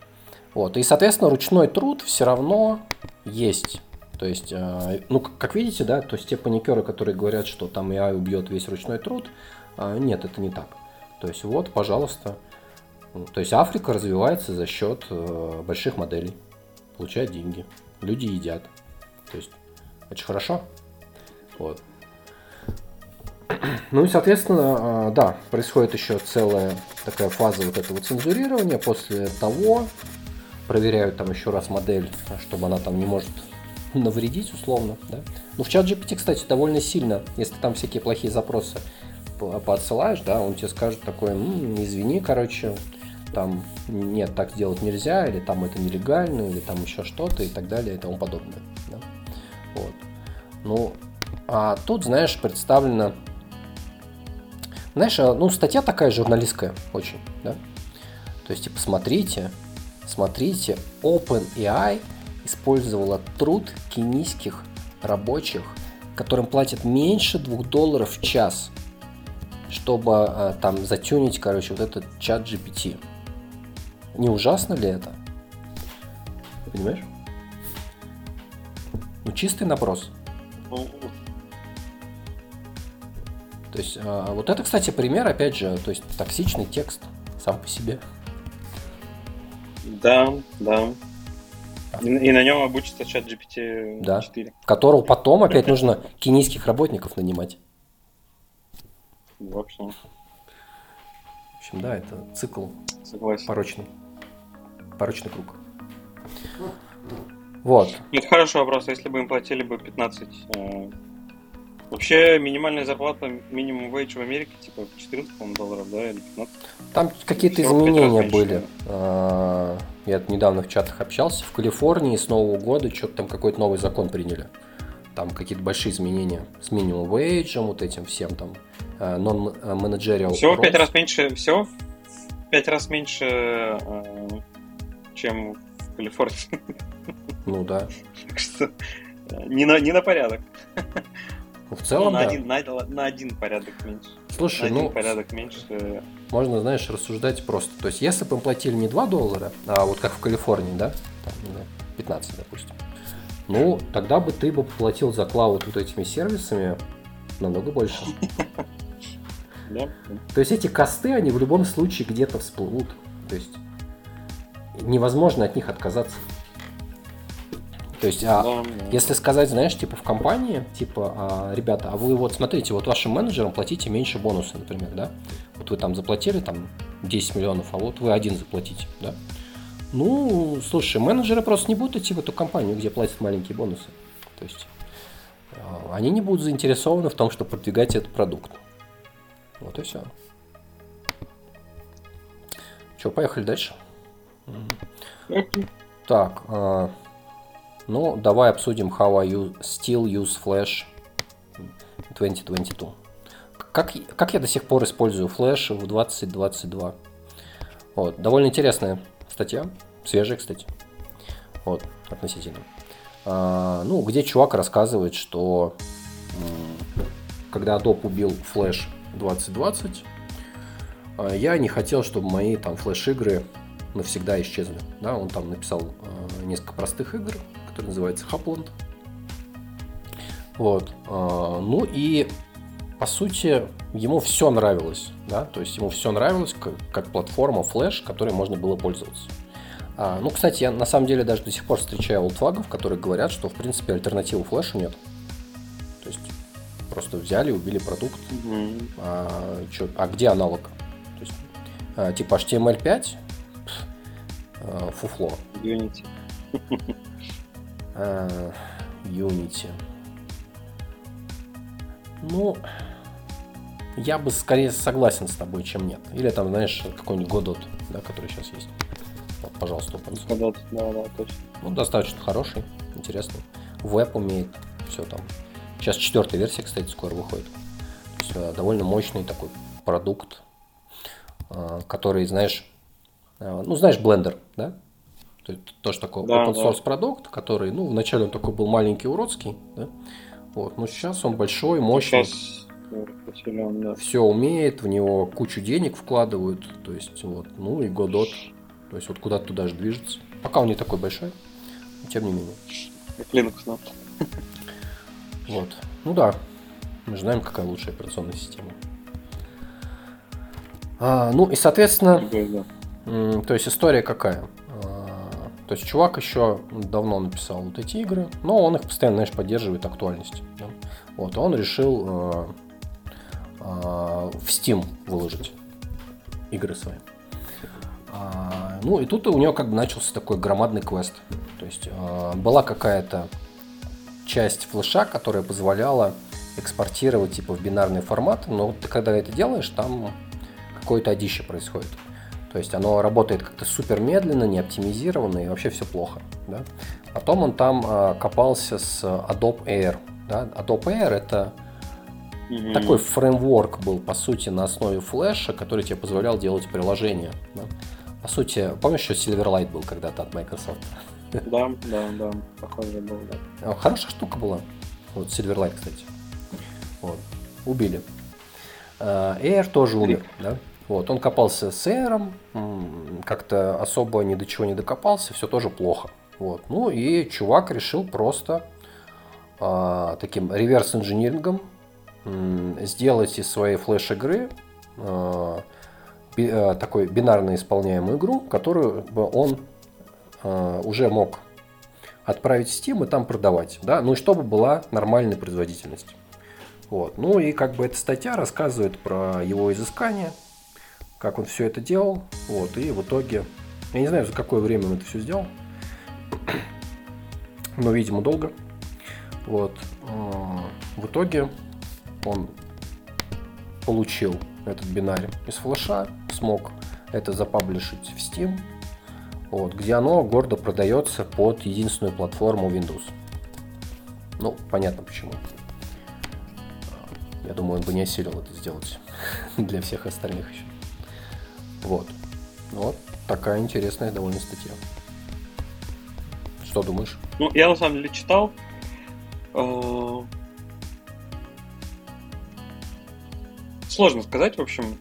Вот. И, соответственно, ручной труд все равно есть. То есть, а, ну, как видите, да, то есть те паникеры, которые говорят, что там AI убьет весь ручной труд, а, нет, это не так. То есть вот, пожалуйста. То есть Африка развивается за счет э, больших моделей, получает деньги, люди едят. То есть очень хорошо. Вот. Ну и, соответственно, да, происходит еще целая такая фаза вот этого цензурирования. После того проверяют там еще раз модель, чтобы она там не может навредить условно. Да? Ну, в чат GPT, кстати, довольно сильно, если там всякие плохие запросы поотсылаешь, да, он тебе скажет такое, м-м, извини, короче, там нет, так делать нельзя, или там это нелегально, или там еще что-то и так далее и тому подобное. Да? Вот. Ну, а тут, знаешь, представлено, знаешь, а, ну, статья такая журналистская очень, да? То есть, типа, смотрите, смотрите, OpenAI использовала труд кенийских рабочих, которым платят меньше 2 долларов в час – чтобы э, там затюнить, короче, вот этот чат GPT. Не ужасно ли это? Понимаешь? Ну, чистый наброс. То есть, а, вот это, кстати, пример, опять же, то есть токсичный текст сам по себе. Да, да. И, и на нем обучится чат GPT 4. Да. Которого потом опять нужно кенийских работников нанимать. В общем. В общем, да, это цикл Согласен. порочный. Порочный круг. Вот. Это хороший вопрос. Если бы им платили бы 15... Э... Вообще минимальная зарплата минимум wage в Америке типа 14 по долларов, да, или 15? Там какие-то изменения были. А, я недавно в чатах общался. В Калифорнии с Нового года что-то там какой-то новый закон приняли. Там какие-то большие изменения с минимум wage, вот этим всем там non-managerial Всего в пять раз меньше, всего в пять раз меньше, э, чем в Калифорнии. Ну да. Так что э, не на, не на порядок. Ну, в целом, ну, на, да. один, на, на один порядок меньше. Слушай, на ну, порядок меньше. Можно, знаешь, рассуждать просто. То есть, если бы им платили не 2 доллара, а вот как в Калифорнии, да, там, 15, допустим, ну, тогда бы ты бы платил за клауд вот этими сервисами намного больше. То есть эти косты, они в любом случае где-то всплывут. То есть невозможно от них отказаться. То есть, а, да, если сказать, знаешь, типа в компании, типа, а, ребята, а вы вот смотрите, вот вашим менеджерам платите меньше бонуса, например, да? Вот вы там заплатили там 10 миллионов, а вот вы один заплатите, да? Ну, слушай, менеджеры просто не будут идти в эту компанию, где платят маленькие бонусы. То есть а, они не будут заинтересованы в том, чтобы продвигать этот продукт. Вот и все. Че, поехали дальше? Так, э, ну, давай обсудим how I use, still use Flash 2022. Как, как я до сих пор использую Flash в 2022? Вот, довольно интересная статья, свежая, кстати. Вот, относительно. А, ну, где чувак рассказывает, что когда Adobe убил Flash 2020, а, я не хотел, чтобы мои там флеш-игры навсегда исчезли. Да, он там написал э, несколько простых игр, которые называются Hapland. Вот. Э, ну и по сути ему все нравилось, да, то есть ему все нравилось как, как платформа Flash, которой можно было пользоваться. А, ну, кстати, я на самом деле даже до сих пор встречаю олдфлагов, которые говорят, что в принципе альтернативы флешу нет. То есть Просто взяли, убили продукт. Мгм. А, чё- а где аналог? То есть, а, типа HTML5, пф, а, фуфло. Unity. А, Unity. Ну, я бы скорее согласен с тобой, чем нет. Или там, знаешь, какой-нибудь Godot, да, который сейчас есть. Вот, пожалуйста, open. Когда-то, да, да, точно. Ну, достаточно хороший, интересный. Веб умеет, все там. Сейчас четвертая версия, кстати, скоро выходит. То есть, э, довольно мощный такой продукт, э, который, знаешь, э, ну, знаешь, Blender, да? То есть, тоже такой Да, open да. source продукт, который, ну, вначале он такой был маленький, уродский, да? Вот, но сейчас он большой, мощный, Сейчас да. все умеет, в него кучу денег вкладывают, то есть, вот, ну, и Godot, то есть, вот куда-то туда же движется. Пока он не такой большой, но тем не менее. Как Linux, да. Вот. Ну да, мы же знаем, какая лучшая операционная система. А, ну и, соответственно, да. то есть история какая? То есть чувак еще давно написал вот эти игры, но он их постоянно, знаешь, поддерживает актуальность. да. Вот, он решил э, а, в Steam выложить игры свои. А, ну и тут у него как бы начался такой громадный квест. То есть э, была какая-то часть флеша, которая позволяла экспортировать типа в бинарный формат, но ты когда это делаешь, там какое-то одище происходит. То есть оно работает как-то супер медленно, не оптимизировано и вообще все плохо. Да? Потом он там а, копался с Adobe Air. Да? Adobe Air это Мгм. такой фреймворк был, по сути, на основе флеша, который тебе позволял делать приложения. да. По сути, помнишь, что Silverlight был когда-то от Microsoft? Да, да, да. Похоже был, да. А, Хорошая штука была. Вот Silverlight, кстати. Вот. Убили. А, Air тоже умер, да? Вот, он копался с Air, м, как-то особо ни до чего не докопался, все тоже плохо. Вот. Ну и чувак решил просто а, таким реверс-инжинирингом м, сделать из своей флеш-игры а, би- а, такой бинарно исполняемую игру, которую он а, уже мог отправить в Steam и там продавать, да, ну и чтобы была нормальная производительность. Вот. Ну и как бы эта статья рассказывает про его изыскание, как он все это делал, вот, и в итоге, я не знаю, за какое время он это все сделал, но, видимо, долго. Вот. А, В итоге он получил этот бинарий из флеша, смог это запаблишить в Steam, вот, где оно гордо продается под единственную платформу Windows. Ну, понятно почему. Я думаю, он бы не осилил это сделать для всех остальных еще. Вот. Вот такая интересная довольно статья. Что думаешь? Ну, я на самом деле читал. Э, Сложно сказать, в общем.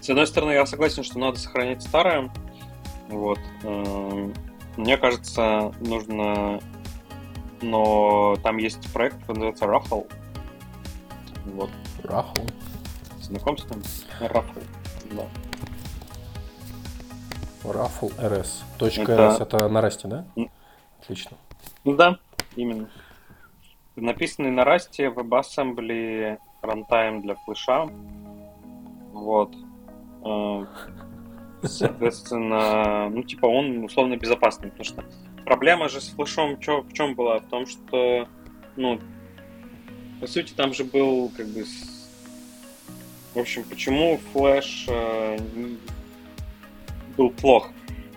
С одной стороны, я согласен, что надо сохранять старое. Вот. Э, Мне кажется, нужно... Но там есть проект, который называется Raffle. Вот. Раху. Знаком с ним? Raffle. Да. Raffle RS. Точка Это- RS это на расте, да? Отлично. Ну да, именно. Написанный на расте WebAssembly рантайм для флеша. Вот. Э, Соответственно, ну, типа, он условно безопасный, потому что проблема же с флешом чё- в чем была? В том, что, ну, по сути, там же был, как бы, в общем, почему флеш э, был плох?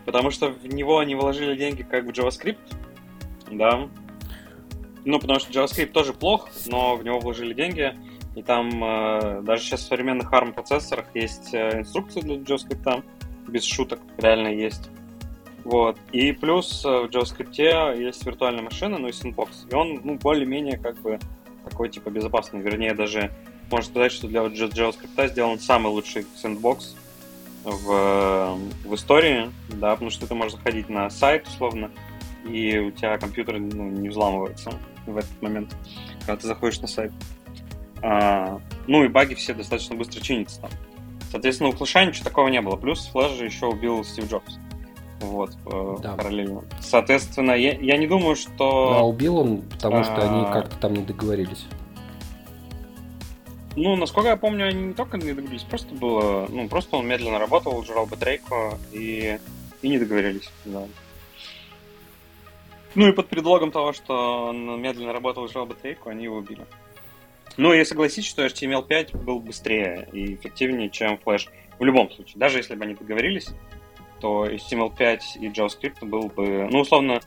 Потому что в него они вложили деньги как в JavaScript, да. Ну, потому что JavaScript тоже плох, но в него вложили деньги. И там э, даже сейчас в современных ARM процессорах есть э, инструкции для JavaScript, без шуток, реально есть. Вот. И плюс э, в JavaScript есть виртуальная машина, ну и Sandbox. И он, ну, более-менее как бы такой, типа, безопасный. Вернее, даже можно сказать, что для JavaScript сделан самый лучший Sandbox в, в истории, да, потому что ты можешь заходить на сайт, условно, и у тебя компьютер ну, не взламывается в этот момент, когда ты заходишь на сайт. А, ну и баги все достаточно быстро чинятся там. Соответственно, у флеша ничего такого не было. Плюс флеш же еще убил Стив Джобс. вот, э, да. параллельно. Соответственно, я, я не думаю, что... А убил он, потому что они а. как-то там не договорились. Ну, насколько я помню, они не только не договорились, просто было, ну, просто он медленно работал, жрал батарейку и, и не договорились, да. Ну и под предлогом того, что он медленно работал, жрал батарейку, они его убили. Ну и согласитесь, что HTML5 был быстрее и эффективнее, чем Flash. В любом случае, даже если бы они договорились, то HTML5 и JavaScript был бы, ну, условно,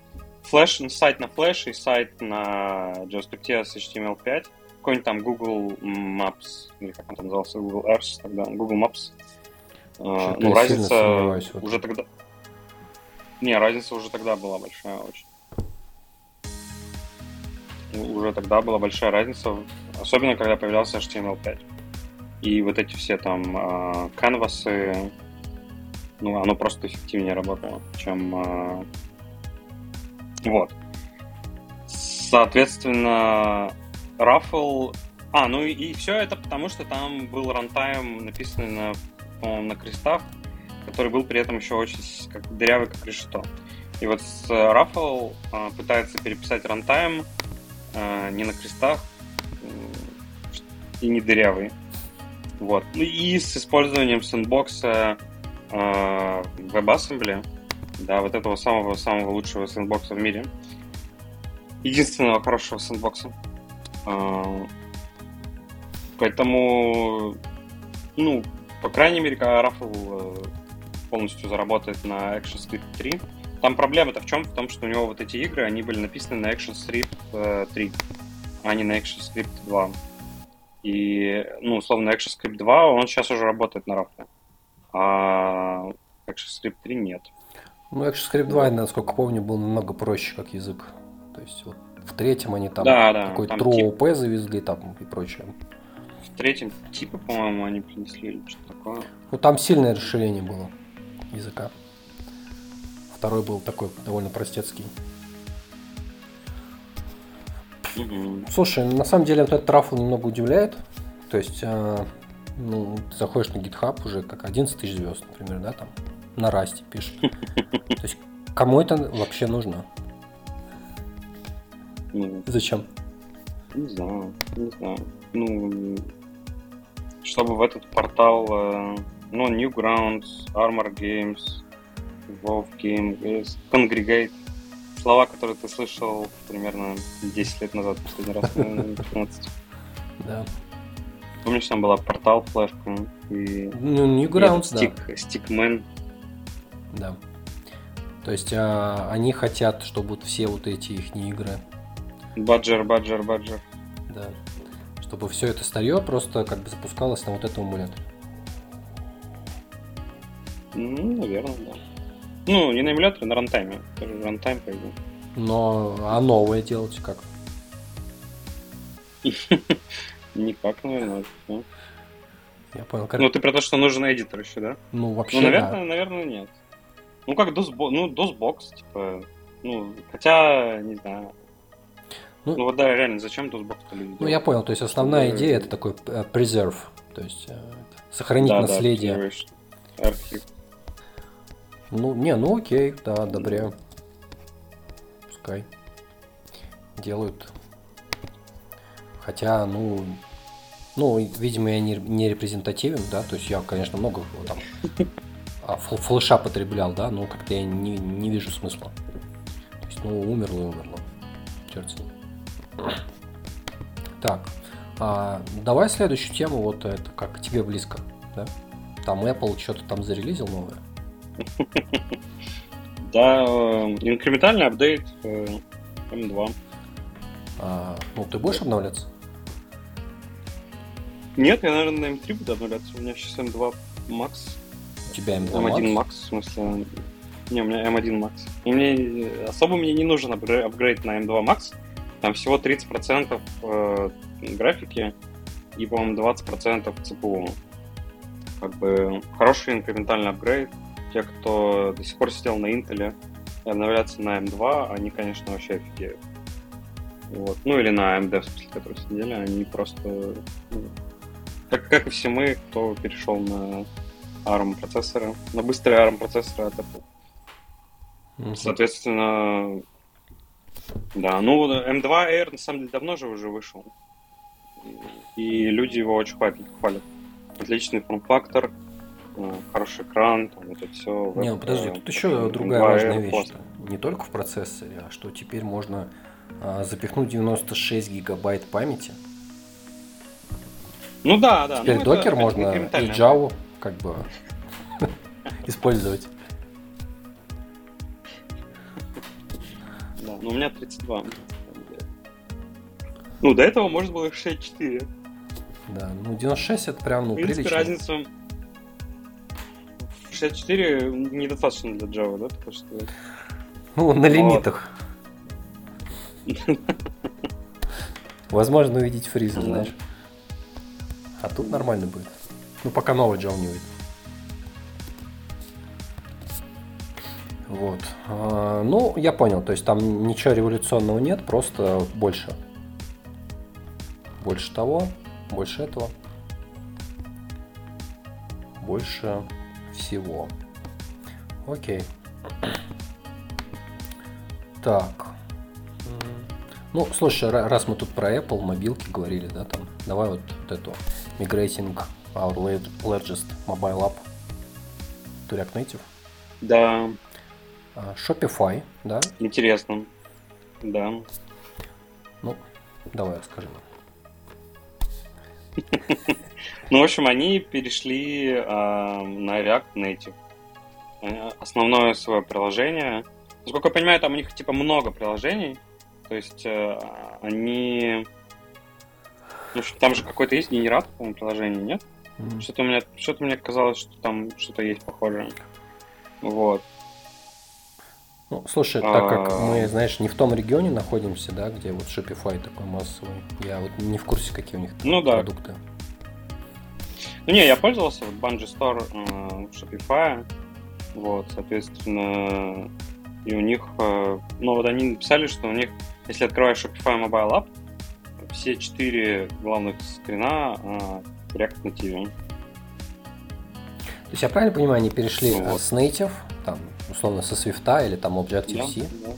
Flash, сайт на Flash и сайт на JavaScript с HTML5, какой-нибудь там Google Maps, или как он там назывался, Google Earth тогда, Google Maps. Uh, ну, разница уже тогда... Не, разница уже тогда была большая очень. Уже тогда была большая разница, особенно когда появлялся HTML5. И вот эти все там uh, канвасы, ну, оно просто эффективнее работало, чем... Э, вот. Соответственно, Raffle... А, ну и, все это потому, что там был рантайм, написанный на, на крестах, который был при этом еще очень как дырявый, как решето. И вот с Raffle э, пытается переписать рантайм э, не на крестах и не дырявый. Вот. Ну и с использованием сэндбокса э, WebAssembly, да, вот этого самого-самого лучшего сэндбокса в мире. Единственного хорошего сэндбокса. Э, поэтому, ну, по крайней мере, Raffle э, полностью заработает на ActionScript 3, там проблема-то в чем? В том, что у него вот эти игры, они были написаны на ActionScript 3, а не на ActionScript 2. И, ну, условно, ActionScript 2, он сейчас уже работает на Raffle а ActionScript 3 нет. Ну, ActionScript 2, насколько помню, был намного проще как язык. То есть вот в третьем они там да, да, какой-то TrueOP тип... завезли там и прочее. В третьем типа, по-моему, они принесли или что-то такое. Ну, там сильное расширение было языка. Второй был такой довольно простецкий. Угу. Слушай, на самом деле вот этот трафл немного удивляет. То есть а, ну, ты заходишь на GitHub уже как 11 тысяч звезд, например, да, там, на расте пишет. То есть, кому это вообще нужно? Ну, Зачем? Не знаю, не знаю. Ну, чтобы в этот портал, э, ну, Newgrounds, Armor Games, WoW Game, Congregate, слова, которые ты слышал примерно 10 лет назад, последний раз, 15. Да. Помнишь, там была портал флешка и... Ну, Newgrounds, да. Стикмен. Да. То есть а, они хотят, чтобы вот все вот эти их игры... Баджер, баджер, баджер. Да. Чтобы все это старье просто как бы запускалось на вот этом эмуляторе. Ну, наверное, да. Ну, не на эмуляторе, на рантайме. Рантайм, по идее. Но, а новое делать как? Никак, наверное. Ну. Я понял. Как... Ну, ты про то, что нужен эдитор еще, да? Ну, вообще, Ну, наверное, да. наверное, нет. Ну, как DOSBox, ну, DOSBox, типа, ну, хотя, не знаю. Ну, ну вот да, реально, зачем люди Ну, я понял, то есть основная Чтобы... идея это такой uh, preserve, то есть uh, сохранить да, наследие. Да, архив. Ну, не, ну окей, да, одобряю. Пускай делают Хотя, ну, ну, видимо, я не, не репрезентативен, да, то есть я, конечно, много там а, флеша потреблял, да, но как-то я не, не вижу смысла. То есть, ну, умерло и умерло. Черт с ним. Так, а, давай следующую тему, вот это как тебе близко, да? Там Apple что-то там зарелизил новое. Да, э, инкрементальный апдейт M2. Э, а, ну, ты будешь обновляться? Нет, я, наверное, на M3 буду обновляться. У меня сейчас M2 Max. У тебя M2 M1 Max, в смысле... Не, у меня M1 Max. И мне особо мне не нужен апгрейд на M2 Max. Там всего 30% э, графики и, по-моему, 20% ЦПУ. Как бы хороший инкрементальный апгрейд. Те, кто до сих пор сидел на Intel и обновляться на M2, они, конечно, вообще офигеют. Вот. Ну или на AMD, в смысле, которые сидели, они просто ну, как, как и все мы, кто перешел на ARM процессоры, на быстрые ARM процессоры от Apple. Угу. Соответственно, да, ну M2 Air на самом деле давно же уже вышел. И люди его очень хвалят. Отличный форм-фактор, э, хороший экран, там это все. Не, ну подожди, тут еще другая важная вещь. Классно. Не только в процессоре, а что теперь можно а, запихнуть 96 гигабайт памяти. Ну да, да. Теперь ну, докер это, можно это и Java как бы использовать. Но у меня 32. Ну, до этого можно было 64. Да, ну 96 это прям, ну, В принципе, прилично. разница 64 недостаточно для Java, да, так сказать? Ну, на лимитах. Возможно увидеть фризы, знаешь. А тут нормально будет. Ну, пока новый Java не выйдет. Вот. А, ну, я понял, то есть там ничего революционного нет, просто больше. Больше того, больше этого. Больше всего. Окей. Так. Ну, слушай, раз мы тут про Apple, мобилки говорили, да, там, давай вот, вот эту Migrating Our Largest Mobile App to Native. Да. А, Shopify, да? Интересно. Да. Ну, давай расскажи нам. Ну, в общем, они перешли э, на React Native. Э, основное свое приложение. Насколько я понимаю, там у них типа много приложений. То есть э, они... Ну, там же какой-то есть генератор, по-моему, приложения, нет? Mm-hmm. Что-то у меня, что-то мне казалось, что там что-то есть похожее. Вот. Ну, слушай, так как а. мы, знаешь, не в том регионе находимся, да, где вот Shopify такой массовый, я вот не в курсе, какие у них ну, да. продукты. Ну не, я пользовался вот Bungie Store э, Shopify, вот, соответственно, и у них, э, ну вот они написали, что у них, если открываешь Shopify Mobile App, все четыре главных скрина э, React Native. То есть я правильно понимаю, они перешли ну, вот. с Native, условно, со Swift или там Objective-C? Да, да.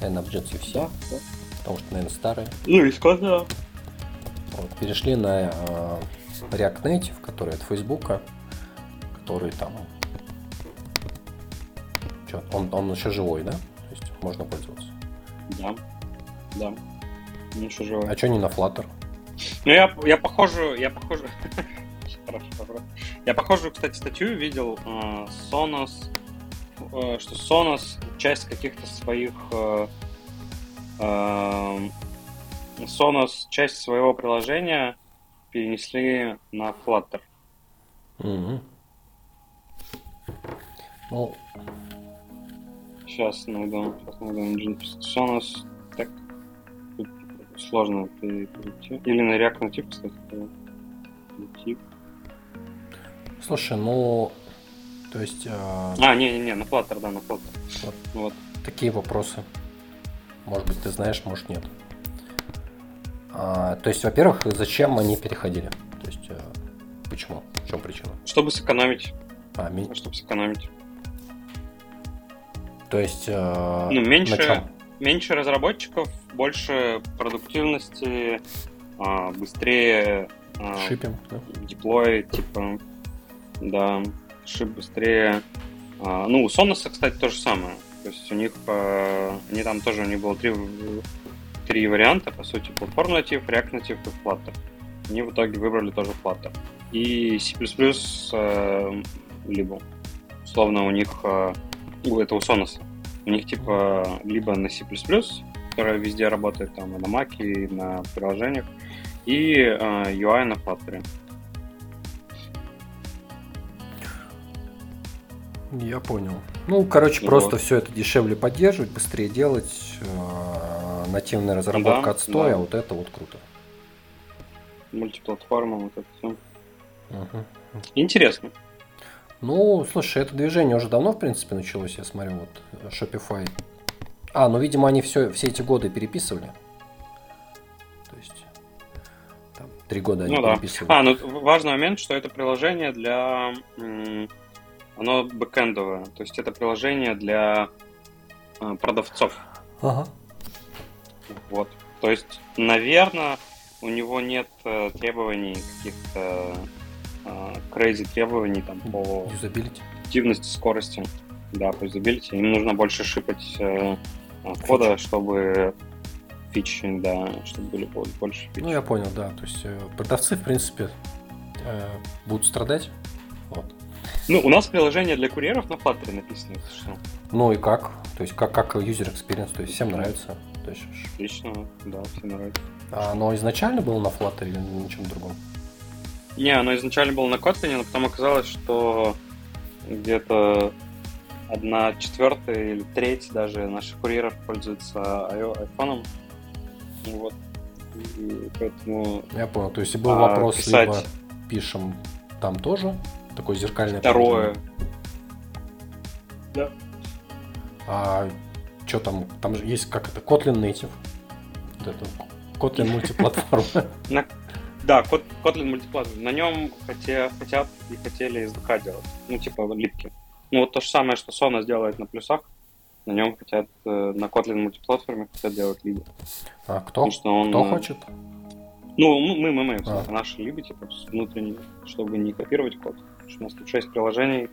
Наверное, Objective-C. Да, да. Потому что, наверное, старые. Ну, и да. Вот, перешли на э, React Native, который от Facebook, который там Че, он, он еще живой, да? То есть можно пользоваться. Да, да. Он еще живой. А что не на Flutter? Ну, я, я похожу, я похожу... Хорошо, Я похожую, кстати, статью видел э, Sonos, что Sonos часть каких-то своих э, э, Sonos часть своего приложения перенесли на Flutter. Угу. Ну, Сейчас найду. Сейчас найду. Нас так сложно перейти. Или на React Native, кстати. Native. Слушай, ну, то есть... Э... А, не-не-не, на Flutter, да, на Flutter. Вот. вот. Такие вопросы. Может быть, ты знаешь, может, нет. А, то есть, во-первых, зачем они переходили? То есть, э, почему? В чем причина? Чтобы сэкономить. А, ми... Чтобы сэкономить. То есть... Э, ну, меньше, меньше разработчиков, больше продуктивности, э, быстрее... Э, Шиппинг, да? Деплой, типа... Да, шип быстрее. Э, ну, у Sonos, кстати, то же самое. То есть у них... Э, они там тоже, у них было три, три варианта, по сути, Platform Native, React Native и Flutter. Они в итоге выбрали тоже Flutter. И C++ э, либо. Условно, у них ну, это у Sonos. У них типа либо на C++, которая везде работает, там и на Mac, и на приложениях, и UI на Flutter. Я понял. Ну, короче, вот. просто все это дешевле поддерживать, быстрее делать. Э, нативная разработка да, отстой, да. а вот это вот круто. Мультиплатформа, вот это все. Угу. Интересно. Ну, слушай, это движение уже давно, в принципе, началось, я смотрю, вот Shopify. А, ну, видимо, они все, все эти годы переписывали. То есть, там, три года они ну, переписывали. Да. А, ну, важный момент, что это приложение для оно бэкэндовое, то есть это приложение для э, продавцов. Ага. Вот. То есть, наверное, у него нет э, требований каких-то э, crazy требований там по Юзабилити. активности, скорости. Да, по юзабилити. Им нужно больше шипать э, кода, чтобы фичи, да, чтобы были больше фич. Ну, я понял, да. То есть продавцы, в принципе, э, будут страдать. Вот. Ну, у нас приложение для курьеров на Flutter написано, что. Ну и как? То есть как, как user experience, то есть всем нравится. То есть, Отлично, да, всем нравится. а оно изначально было на Flutter или на чем другом? Не, оно изначально было на Kotlin, но потом оказалось, что где-то одна четвертая или треть даже наших курьеров пользуются айфоном. Вот. И поэтому... Я понял. То есть был а, вопрос, писать... либо пишем там тоже, такой зеркальный. Второе. Да. А что там? Там же есть как это Kotlin Native. Вот это Kotlin мультиплатформа. Да, Kotlin мультиплатформа. На нем хотят и хотели SDK делать. Ну, типа липки. Ну, вот то же самое, что Sona сделает на плюсах, на нем хотят, э, на Kotlin мультиплатформе хотят делать либи. А кто? что он, кто хочет? Ну, мы, мы, мы, а. наши либи, типа, внутренние, чтобы не копировать код. Что у нас тут 6 приложений,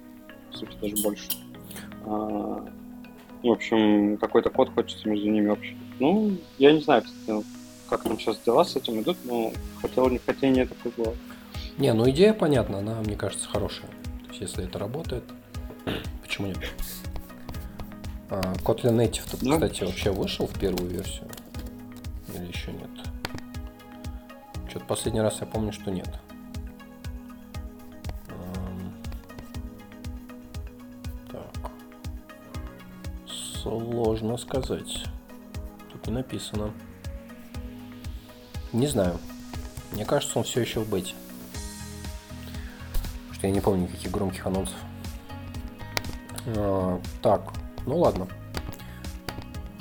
по сути, даже больше. А, в общем, какой-то код хочется между ними общий. Ну, я не знаю, кстати, как там сейчас дела с этим идут, но хотел не хотение такое было. Не, ну идея понятна, она, мне кажется, хорошая. То есть, если это работает, почему нет? А, Kotlin Native тут, ну, кстати, вообще вышел в первую версию? Или еще нет? Что-то последний раз я помню, что нет. Сложно сказать. Тут не написано. Не знаю. Мне кажется, он все еще в бете. Что я не помню никаких громких анонсов. А, так, ну ладно.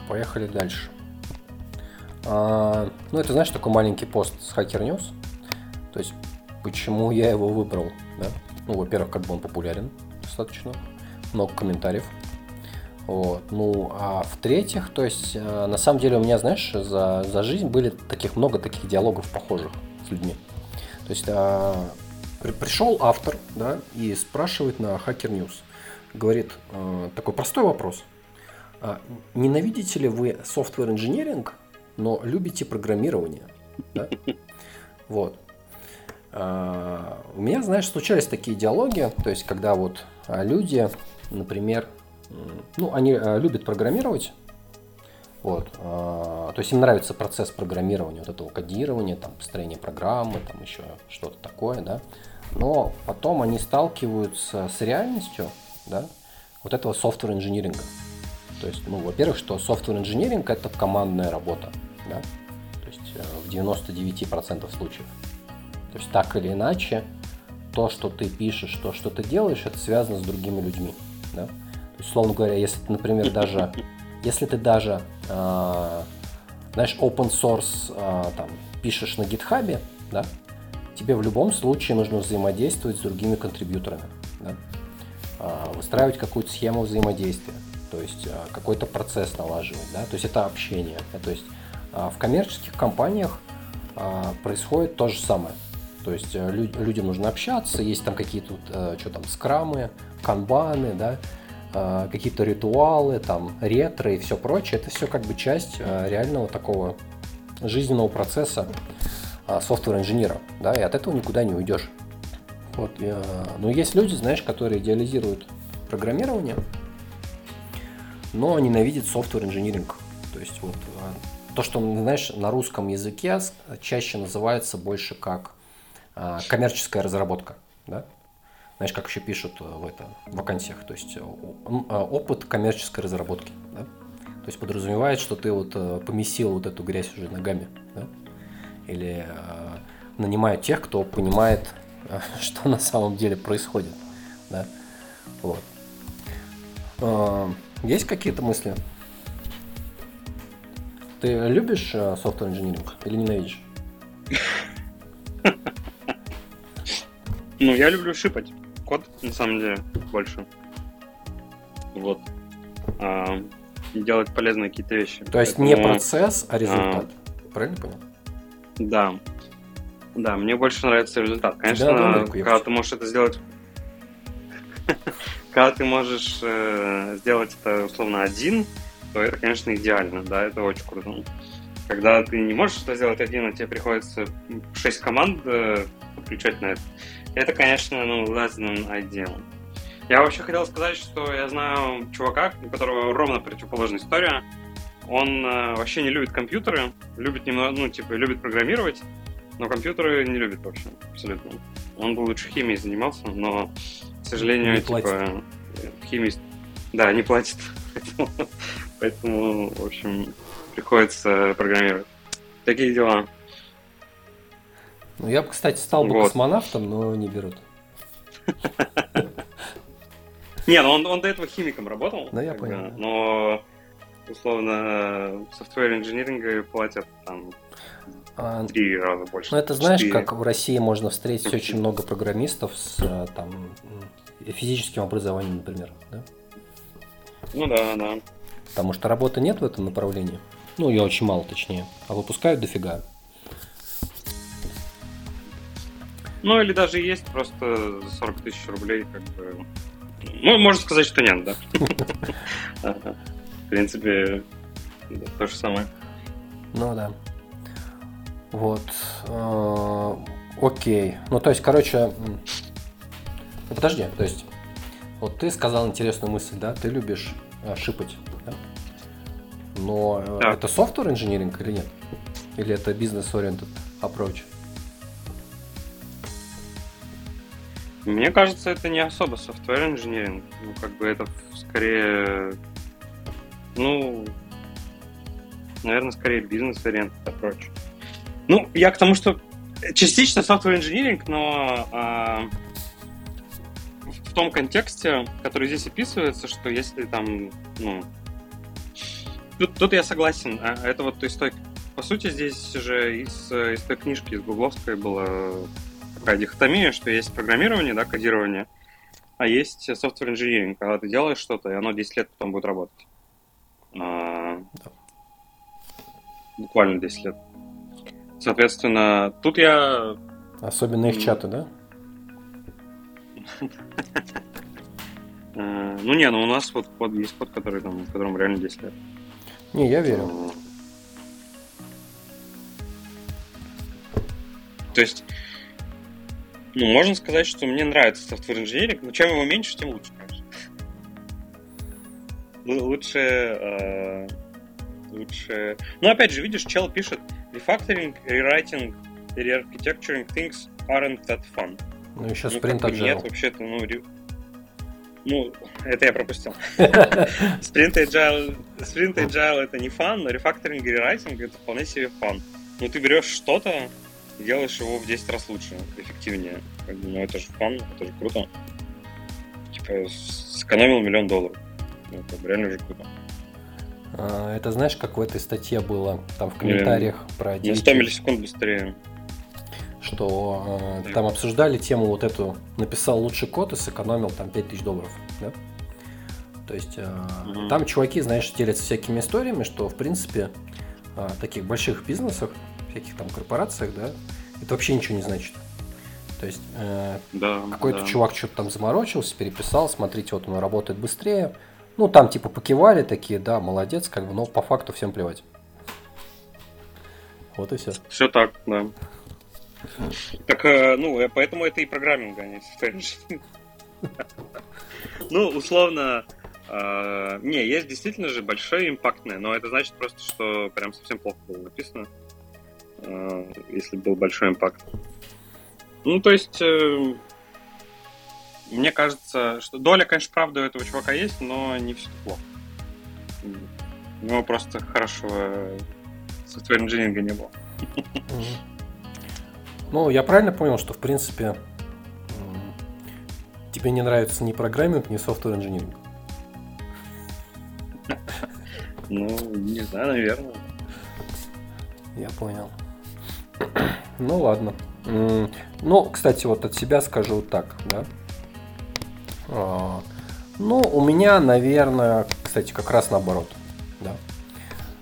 Поехали дальше. А, ну, это, знаешь, такой маленький пост с Hacker News. То есть, почему я его выбрал, да? Ну, во-первых, как бы он популярен достаточно. Много комментариев. Вот. Ну, а в-третьих, то есть, э, на самом деле у меня, знаешь, за, за жизнь были таких много таких диалогов похожих с людьми. То есть, э, при, пришел автор, да, и спрашивает на Hacker News. Говорит, э, такой простой вопрос. А, ненавидите ли вы software engineering, но любите программирование? Да? Вот. А, у меня, знаешь, случались такие диалоги, то есть, когда вот а, люди, например, ну, они э, любят программировать, вот. А, то есть им нравится процесс программирования, вот этого кодирования, там, построения программы, там еще что-то такое, да. Но потом они сталкиваются с реальностью, да, вот этого software инжиниринга. То есть, ну, во-первых, что software инжиниринг это командная работа, да, то есть э, в 99% случаев. То есть так или иначе, то, что ты пишешь, то, что ты делаешь, это связано с другими людьми, да условно говоря, если ты, например, даже, если ты даже, э, знаешь, open source э, там, пишешь на GitHub, да, тебе в любом случае нужно взаимодействовать с другими контрибьюторами, да, э, выстраивать какую-то схему взаимодействия, то есть э, какой-то процесс налаживать, да, то есть это общение, да, то есть э, в коммерческих компаниях э, происходит то же самое. То есть э, людям нужно общаться, есть там какие-то, э, что там, скрамы, канбаны, да, Э, какие-то ритуалы, там, ретро и все прочее, это все как бы часть э, реального такого жизненного процесса software-инженера, да, и от этого никуда не уйдешь. Вот, но есть люди, знаешь, которые идеализируют программирование, но ненавидят software engineering. То есть вот э, то, что, знаешь, на русском языке чаще называется больше как коммерческая разработка, да, знаешь, как еще пишут э, в это, в вакансиях, то есть э, э, опыт коммерческой разработки, да? То есть подразумевает, что ты вот помесил вот эту грязь уже ногами, да? Или э, нанимает тех, кто понимает, что на самом деле происходит, да? Вот. Есть какие-то мысли? Ты любишь software инжиниринг или ненавидишь? Ну, я люблю шипать. Код, на самом деле, больше. Вот. А, делать полезные какие-то вещи. То есть Поэтому, не процесс, а результат. А, Правильно понял? Да. Да, мне больше нравится результат. Конечно, когда ты можешь это сделать... Когда ты можешь э, сделать это условно один, то это, конечно, идеально, да, это очень круто. Когда ты не можешь это сделать один, а тебе приходится 6 команд э, подключать на это, это, конечно, ну, than ideal. Я вообще хотел сказать, что я знаю чувака, у которого ровно противоположная история. Он э, вообще не любит компьютеры, любит немного, ну, типа, любит программировать, но компьютеры не любит вообще, абсолютно. Он бы лучше химией занимался, но, к сожалению, не типа, платит. химист, да, не платит. Поэтому, в общем, приходится программировать. Такие дела. Ну, я бы, кстати, стал бы вот. космонавтом, но не берут. Не, ну он, он до этого химиком работал. Да, я понял. Но, условно, software engineering платят там а, три раза больше. Ну, это знаешь, 4. как в России можно встретить очень много программистов с там, физическим образованием, например, да? Ну да, да. Потому что работы нет в этом направлении. Ну, ее очень мало, точнее. А выпускают дофига. Ну, или даже есть просто за 40 тысяч рублей, как бы... Ну, можно сказать, что нет, да. В принципе, то же самое. Ну, да. Вот. А, окей. Ну, то есть, короче... Ну, подожди, то есть... Вот ты сказал интересную мысль, да? Ты любишь а, шипать, да? Но э, это software инжиниринг или нет? Или это бизнес-oriented approach? Мне кажется, это не особо software инжиниринг. Ну, как бы это скорее, ну, наверное, скорее бизнес-ориент approach. Ну, я к тому, что частично software инжиниринг, но а, в том контексте, который здесь описывается, что если там, ну, тут, тут я согласен. А, это вот, есть, той, по сути, здесь же из, из той книжки, из гугловской была такая дихотомия, что есть программирование, да, кодирование, а есть software engineering, когда ты делаешь что-то, и оно 10 лет потом будет работать. А, буквально 10 лет. Соответственно, тут я... Особенно их чаты, да? А, ну не, ну у нас вот код, есть код, который там, в котором реально 10 лет. Не, я верю. То есть ну, можно сказать, что мне нравится software engineering, но чем его меньше, тем лучше, конечно. Лучше... Э, лучше... Ну, опять же, видишь, чел пишет Refactoring, rewriting, re-architecturing things aren't that fun. Ну, еще ну, Sprint Agile. Нет, вообще-то, ну, ре... ну, это я пропустил. Sprint Agile, Sprint Agile это не фан, но рефакторинг и рерайтинг это вполне себе фан. Ну, ты берешь что-то, делаешь его в 10 раз лучше, эффективнее. Ну, это же фан, это же круто. Типа, сэкономил миллион долларов. Ну, это реально же круто. А, это знаешь, как в этой статье было, там в комментариях yeah. про... На 100 миллисекунд быстрее. Что э, там обсуждали тему вот эту, написал лучший код и сэкономил там 5000 долларов, да? То есть э, mm-hmm. там чуваки, знаешь, делятся всякими историями, что в принципе э, таких больших бизнесах всяких там корпорациях, да, это вообще ничего не значит. То есть э, да, какой-то да. чувак что-то там заморочился, переписал, смотрите, вот он работает быстрее. Ну, там типа покивали такие, да, молодец, как бы, но по факту всем плевать. Вот и все. Все так, да. Так, э, ну, э, поэтому это и программинг, а не Ну, условно, э, не, есть действительно же большое импактное, но это значит просто, что прям совсем плохо было написано. Э, если был большой импакт. Ну, то есть, э, мне кажется, что доля, конечно, правда у этого чувака есть, но не все плохо. У него просто хорошего software инжиниринга не было. Ну, я правильно понял, что, в принципе, тебе не нравится ни программинг, ни software инжиниринг? Ну, не знаю, наверное. Я понял. Ну ладно. Ну, кстати, вот от себя скажу так, да. А, ну, у меня, наверное, кстати, как раз наоборот. Да.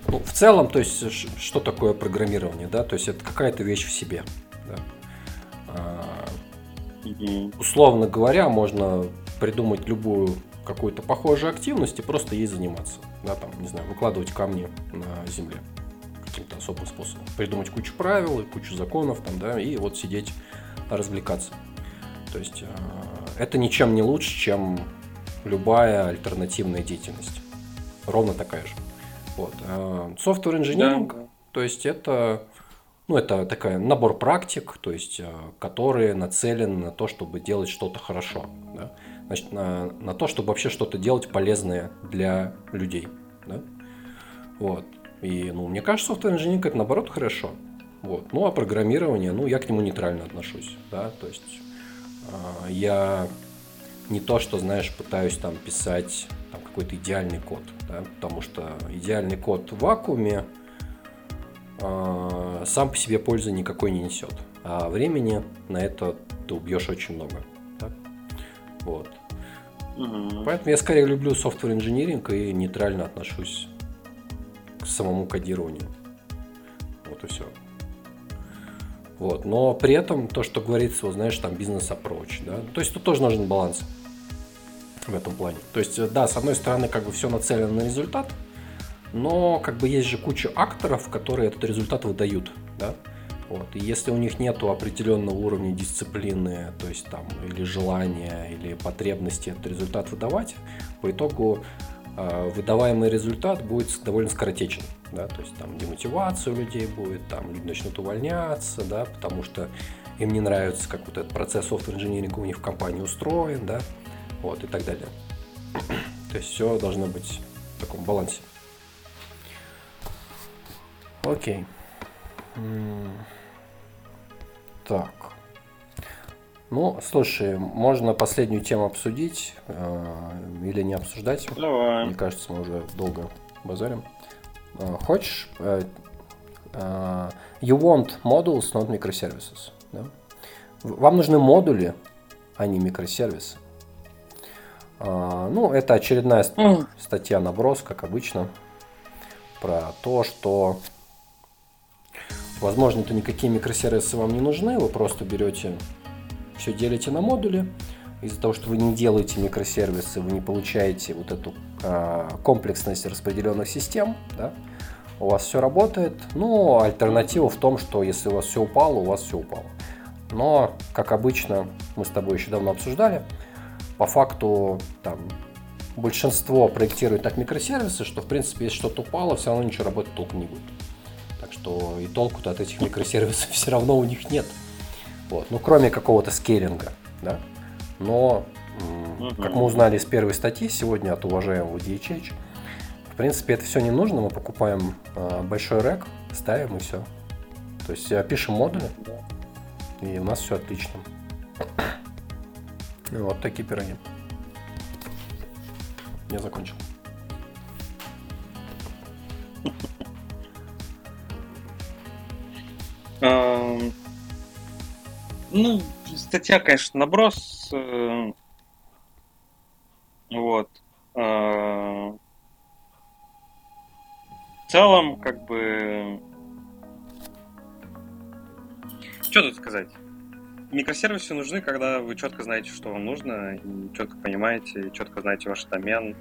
Ну, в целом, то есть, что такое программирование, да? То есть, это какая-то вещь в себе. Да? А, условно говоря, можно придумать любую какую-то похожую активность и просто ей заниматься. Да, там, не знаю, выкладывать камни на земле каким-то особым способом. Придумать кучу правил и кучу законов, там, да, и вот сидеть развлекаться. То есть э, это ничем не лучше, чем любая альтернативная деятельность. Ровно такая же. Вот. А software engineering, да. то есть это, ну, это такой набор практик, то есть, э, которые нацелены на то, чтобы делать что-то хорошо. Да? Значит, на, на то, чтобы вообще что-то делать полезное для людей. Да? Вот. И, ну, мне кажется, software engineering это наоборот хорошо. Вот. Ну, а программирование, ну, я к нему нейтрально отношусь. Да? То есть э, я не то, что, знаешь, пытаюсь там писать там, какой-то идеальный код, да? потому что идеальный код в вакууме э, сам по себе пользы никакой не несет, а времени на это ты убьешь очень много. Да? Вот. Угу. Поэтому я скорее люблю software engineering и нейтрально отношусь к самому кодированию. Вот и все. Вот. Но при этом то, что говорится, вот, знаешь, там бизнес-approach, да, то есть тут тоже нужен баланс в этом плане. То есть, да, с одной стороны, как бы все нацелено на результат, но как бы есть же куча акторов, которые этот результат выдают, да. Вот. И если у них нет определенного уровня дисциплины, то есть там или желания, или потребности этот результат выдавать, по итогу э, выдаваемый результат будет довольно скоротечен. Да? То есть там демотивация у людей будет, там люди начнут увольняться, да, потому что им не нравится, как вот этот процесс software инжиниринга у них в компании устроен, да, вот, и так далее. То есть все должно быть в таком балансе. Окей. Так. Ну, слушай, можно последнюю тему обсудить э, или не обсуждать? Давай. Мне кажется, мы уже долго базарим. Э, хочешь? Э, э, you want modules, not microservices. Да? Вам нужны модули, а не микросервисы. А, ну, это очередная mm. статья наброс, как обычно, про то, что, возможно, то никакие микросервисы вам не нужны, вы просто берете, все делите на модули, из-за того, что вы не делаете микросервисы, вы не получаете вот эту а, комплексность распределенных систем, да, у вас все работает, но альтернатива в том, что если у вас все упало, у вас все упало. Но, как обычно, мы с тобой еще давно обсуждали, по факту там большинство проектирует так микросервисы, что в принципе, если что-то упало, все равно ничего работать толком не будет. Так что и толку-то от этих микросервисов все равно у них нет. Вот. Ну, кроме какого-то скейлинга, да. Но, как мы узнали из первой статьи сегодня от уважаемого DHH, в принципе, это все не нужно. Мы покупаем э, большой рек, ставим и все. То есть э, пишем модули, и у нас все отлично. Вот такие пироги. Я закончил. Ну, статья, конечно, наброс. Э, вот. Э, в целом, как бы... Что тут сказать? Микросервисы нужны, когда вы четко знаете, что вам нужно, и четко понимаете, четко знаете ваш домен.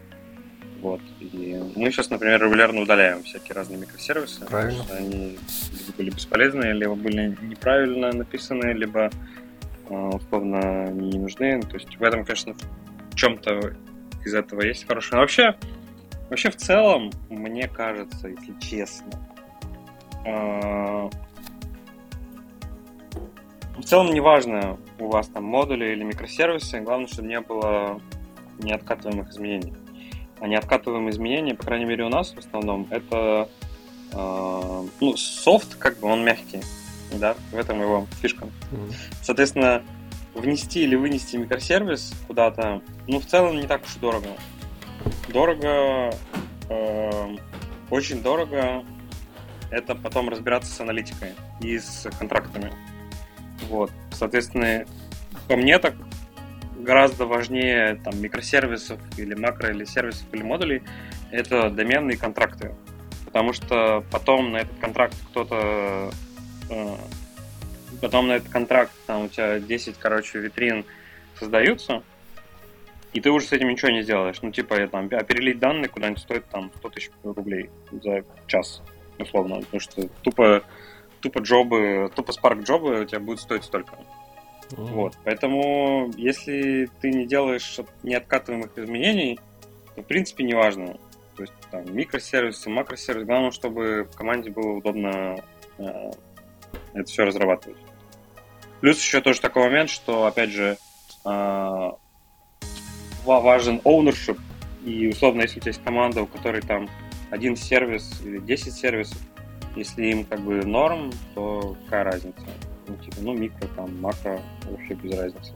Вот. И мы сейчас, например, регулярно удаляем всякие разные микросервисы. Правильно. Потому что они либо были бесполезные, либо были неправильно написаны, либо а, условно не нужны. То есть в этом, конечно, в чем-то из этого есть хорошее. Но вообще, вообще в целом, мне кажется, если честно, а, в целом, неважно, у вас там модули или микросервисы, главное, чтобы не было неоткатываемых изменений. А неоткатываемые изменения, по крайней мере, у нас в основном, это э, ну, софт, как бы он мягкий, да, в этом его фишка. Mm-hmm. Соответственно, внести или вынести микросервис куда-то, ну, в целом не так уж и дорого. Дорого, э, очень дорого, это потом разбираться с аналитикой и с контрактами. Вот. Соответственно, по мне так гораздо важнее там микросервисов или макро или сервисов или модулей это доменные контракты. Потому что потом на этот контракт кто-то э, потом на этот контракт там у тебя 10, короче, витрин создаются, и ты уже с этим ничего не сделаешь. Ну, типа, там, а перелить данные куда-нибудь стоит там 100 тысяч рублей за час, условно. Потому что тупо, тупо джобы, тупо Spark джобы у тебя будут стоить столько. Mm-hmm. Вот. Поэтому, если ты не делаешь неоткатываемых изменений, то, в принципе, не важно. То есть, там, микросервисы, макросервисы. Главное, чтобы в команде было удобно э, это все разрабатывать. Плюс еще тоже такой момент, что, опять же, э, важен ownership, и условно, если у тебя есть команда, у которой там один сервис или 10 сервисов, если им как бы норм, то какая разница? Ну, типа, ну, микро, там, макро, вообще без разницы.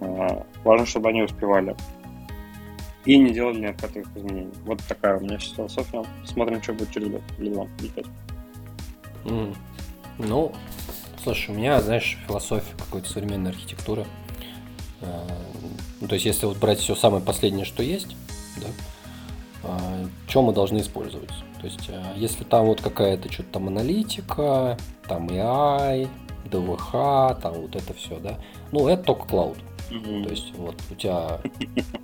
А, важно, чтобы они успевали. И не делали необходимых изменений. Вот такая у меня сейчас философия. Смотрим, что будет через год или два, или. Mm. Ну, слушай, у меня, знаешь, философия какой-то современной архитектуры. А, ну, то есть, если вот брать все самое последнее, что есть, да, а, что мы должны использовать? То есть, если там вот какая-то что-то там аналитика, там AI, ДВХ, там вот это все, да, ну, это только клауд. Mm-hmm. То есть, вот у тебя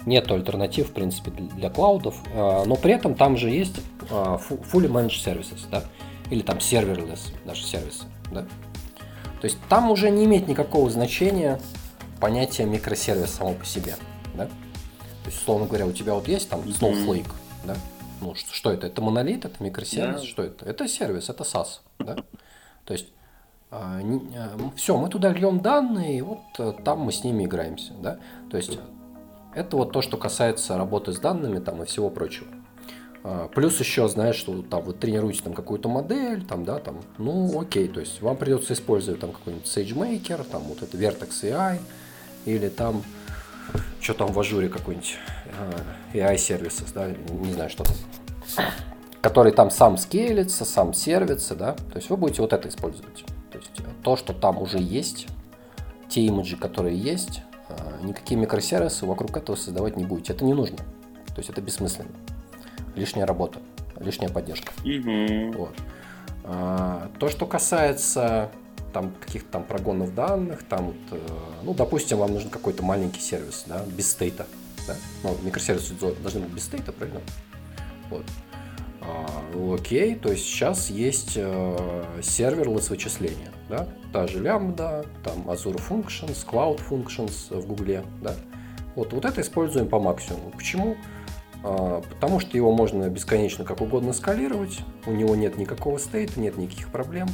нет альтернатив, в принципе, для клаудов, но при этом там же есть fully managed services, да, или там serverless даже сервисы, да. То есть там уже не имеет никакого значения, понятие микросервис само по себе, да? То есть, условно говоря, у тебя вот есть там Snowflake, mm-hmm. да? Ну, что, что это? Это монолит, это микросервис, yeah. что это? Это сервис, это SaaS, да? То есть, а, а, все, мы туда льем данные, и вот а, там мы с ними играемся, да? То есть, это вот то, что касается работы с данными там и всего прочего. А, плюс еще, знаешь, что там вы тренируете там какую-то модель, там, да, там, ну, окей, то есть вам придется использовать там какой-нибудь SageMaker, там вот это Vertex AI, или там, что там в ажуре какой-нибудь uh, AI сервисы, да, не знаю, что там, который там сам скейлится, сам сервится, да, то есть вы будете вот это использовать. То есть то, что там уже есть, те имиджи, которые есть, uh, никакие микросервисы вокруг этого создавать не будете. Это не нужно. То есть это бессмысленно. Лишняя работа, лишняя поддержка. Mm-hmm. Вот. А, то, что касается там каких-то там прогонов данных, там, вот, э, ну, допустим, вам нужен какой-то маленький сервис, да, без стейта, да? ну, микросервисы должны быть без стейта, правильно? Вот. А, окей, то есть сейчас есть э, серверлess вычисления, да, та же лямбда, там Azure Functions, Cloud Functions в Гугле, да, вот, вот это используем по максимуму. Почему? А, потому что его можно бесконечно как угодно скалировать, у него нет никакого стейта, нет никаких проблем,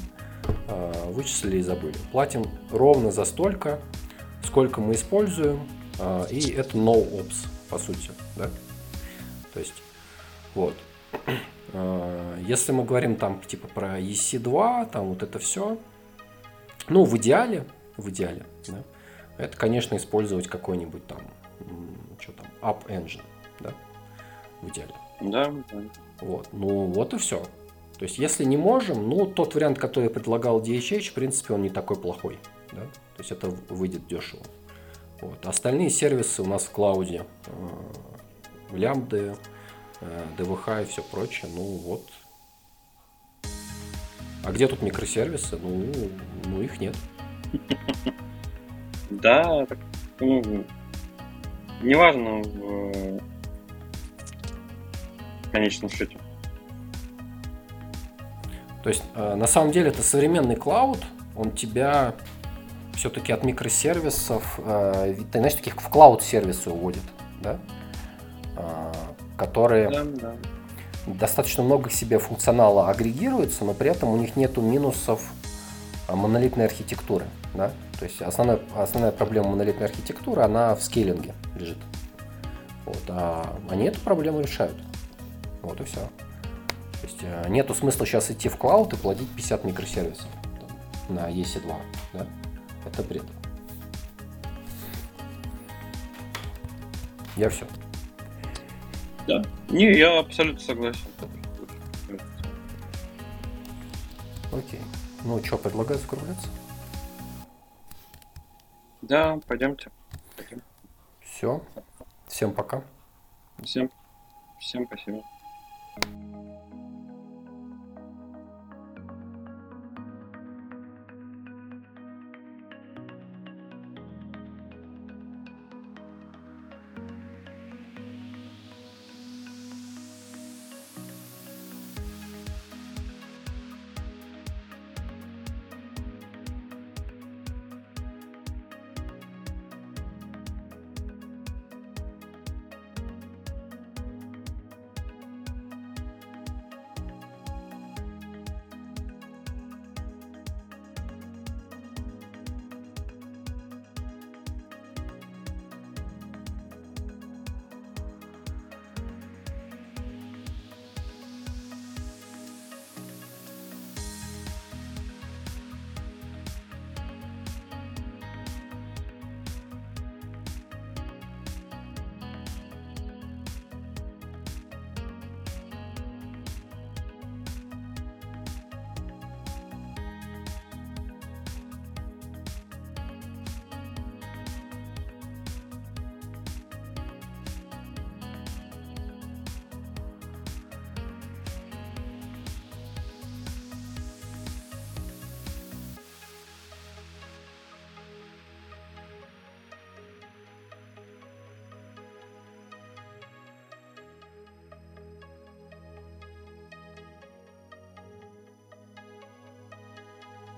а, вычислили и забыли. Платим ровно за столько, сколько мы используем, а, и это no ops, по сути. Да? То есть, вот. Если мы говорим там типа про EC2, там вот это все, ну, в идеале, в идеале, да, это, конечно, использовать какой-нибудь там, что там, App Engine, да, в идеале. Да, да. Вот, ну вот и все. То есть, если не можем, ну, тот вариант, который предлагал DHH, в принципе, он не такой плохой. Да? То есть, это выйдет дешево. Вот. Остальные сервисы у нас в клауде, э, лямбды, э, ДВХ и все прочее, ну вот. А где тут микросервисы? Ну, ну их нет. Да, так, ну, неважно в конечном счете. То есть, э, на самом деле, это современный клауд, он тебя все-таки от микросервисов, э, ты знаешь, таких в клауд-сервисы уводит, да? Э, которые да, да. Достаточно много себе функционала агрегируются, но при этом у них нету минусов монолитной архитектуры, да? То есть основная, основная проблема монолитной архитектуры, она в скейлинге лежит. Вот, а они эту проблему решают. Вот и все. То есть э, нету смысла сейчас идти в клауд и платить 50 микросервисов на EC2. Да? Это бред. Я все. Да. Не, я абсолютно согласен. Окей. Ну что, предлагаю закругляться? Да, пойдемте. Пойдем. Все. Всем пока. Всем, всем спасибо.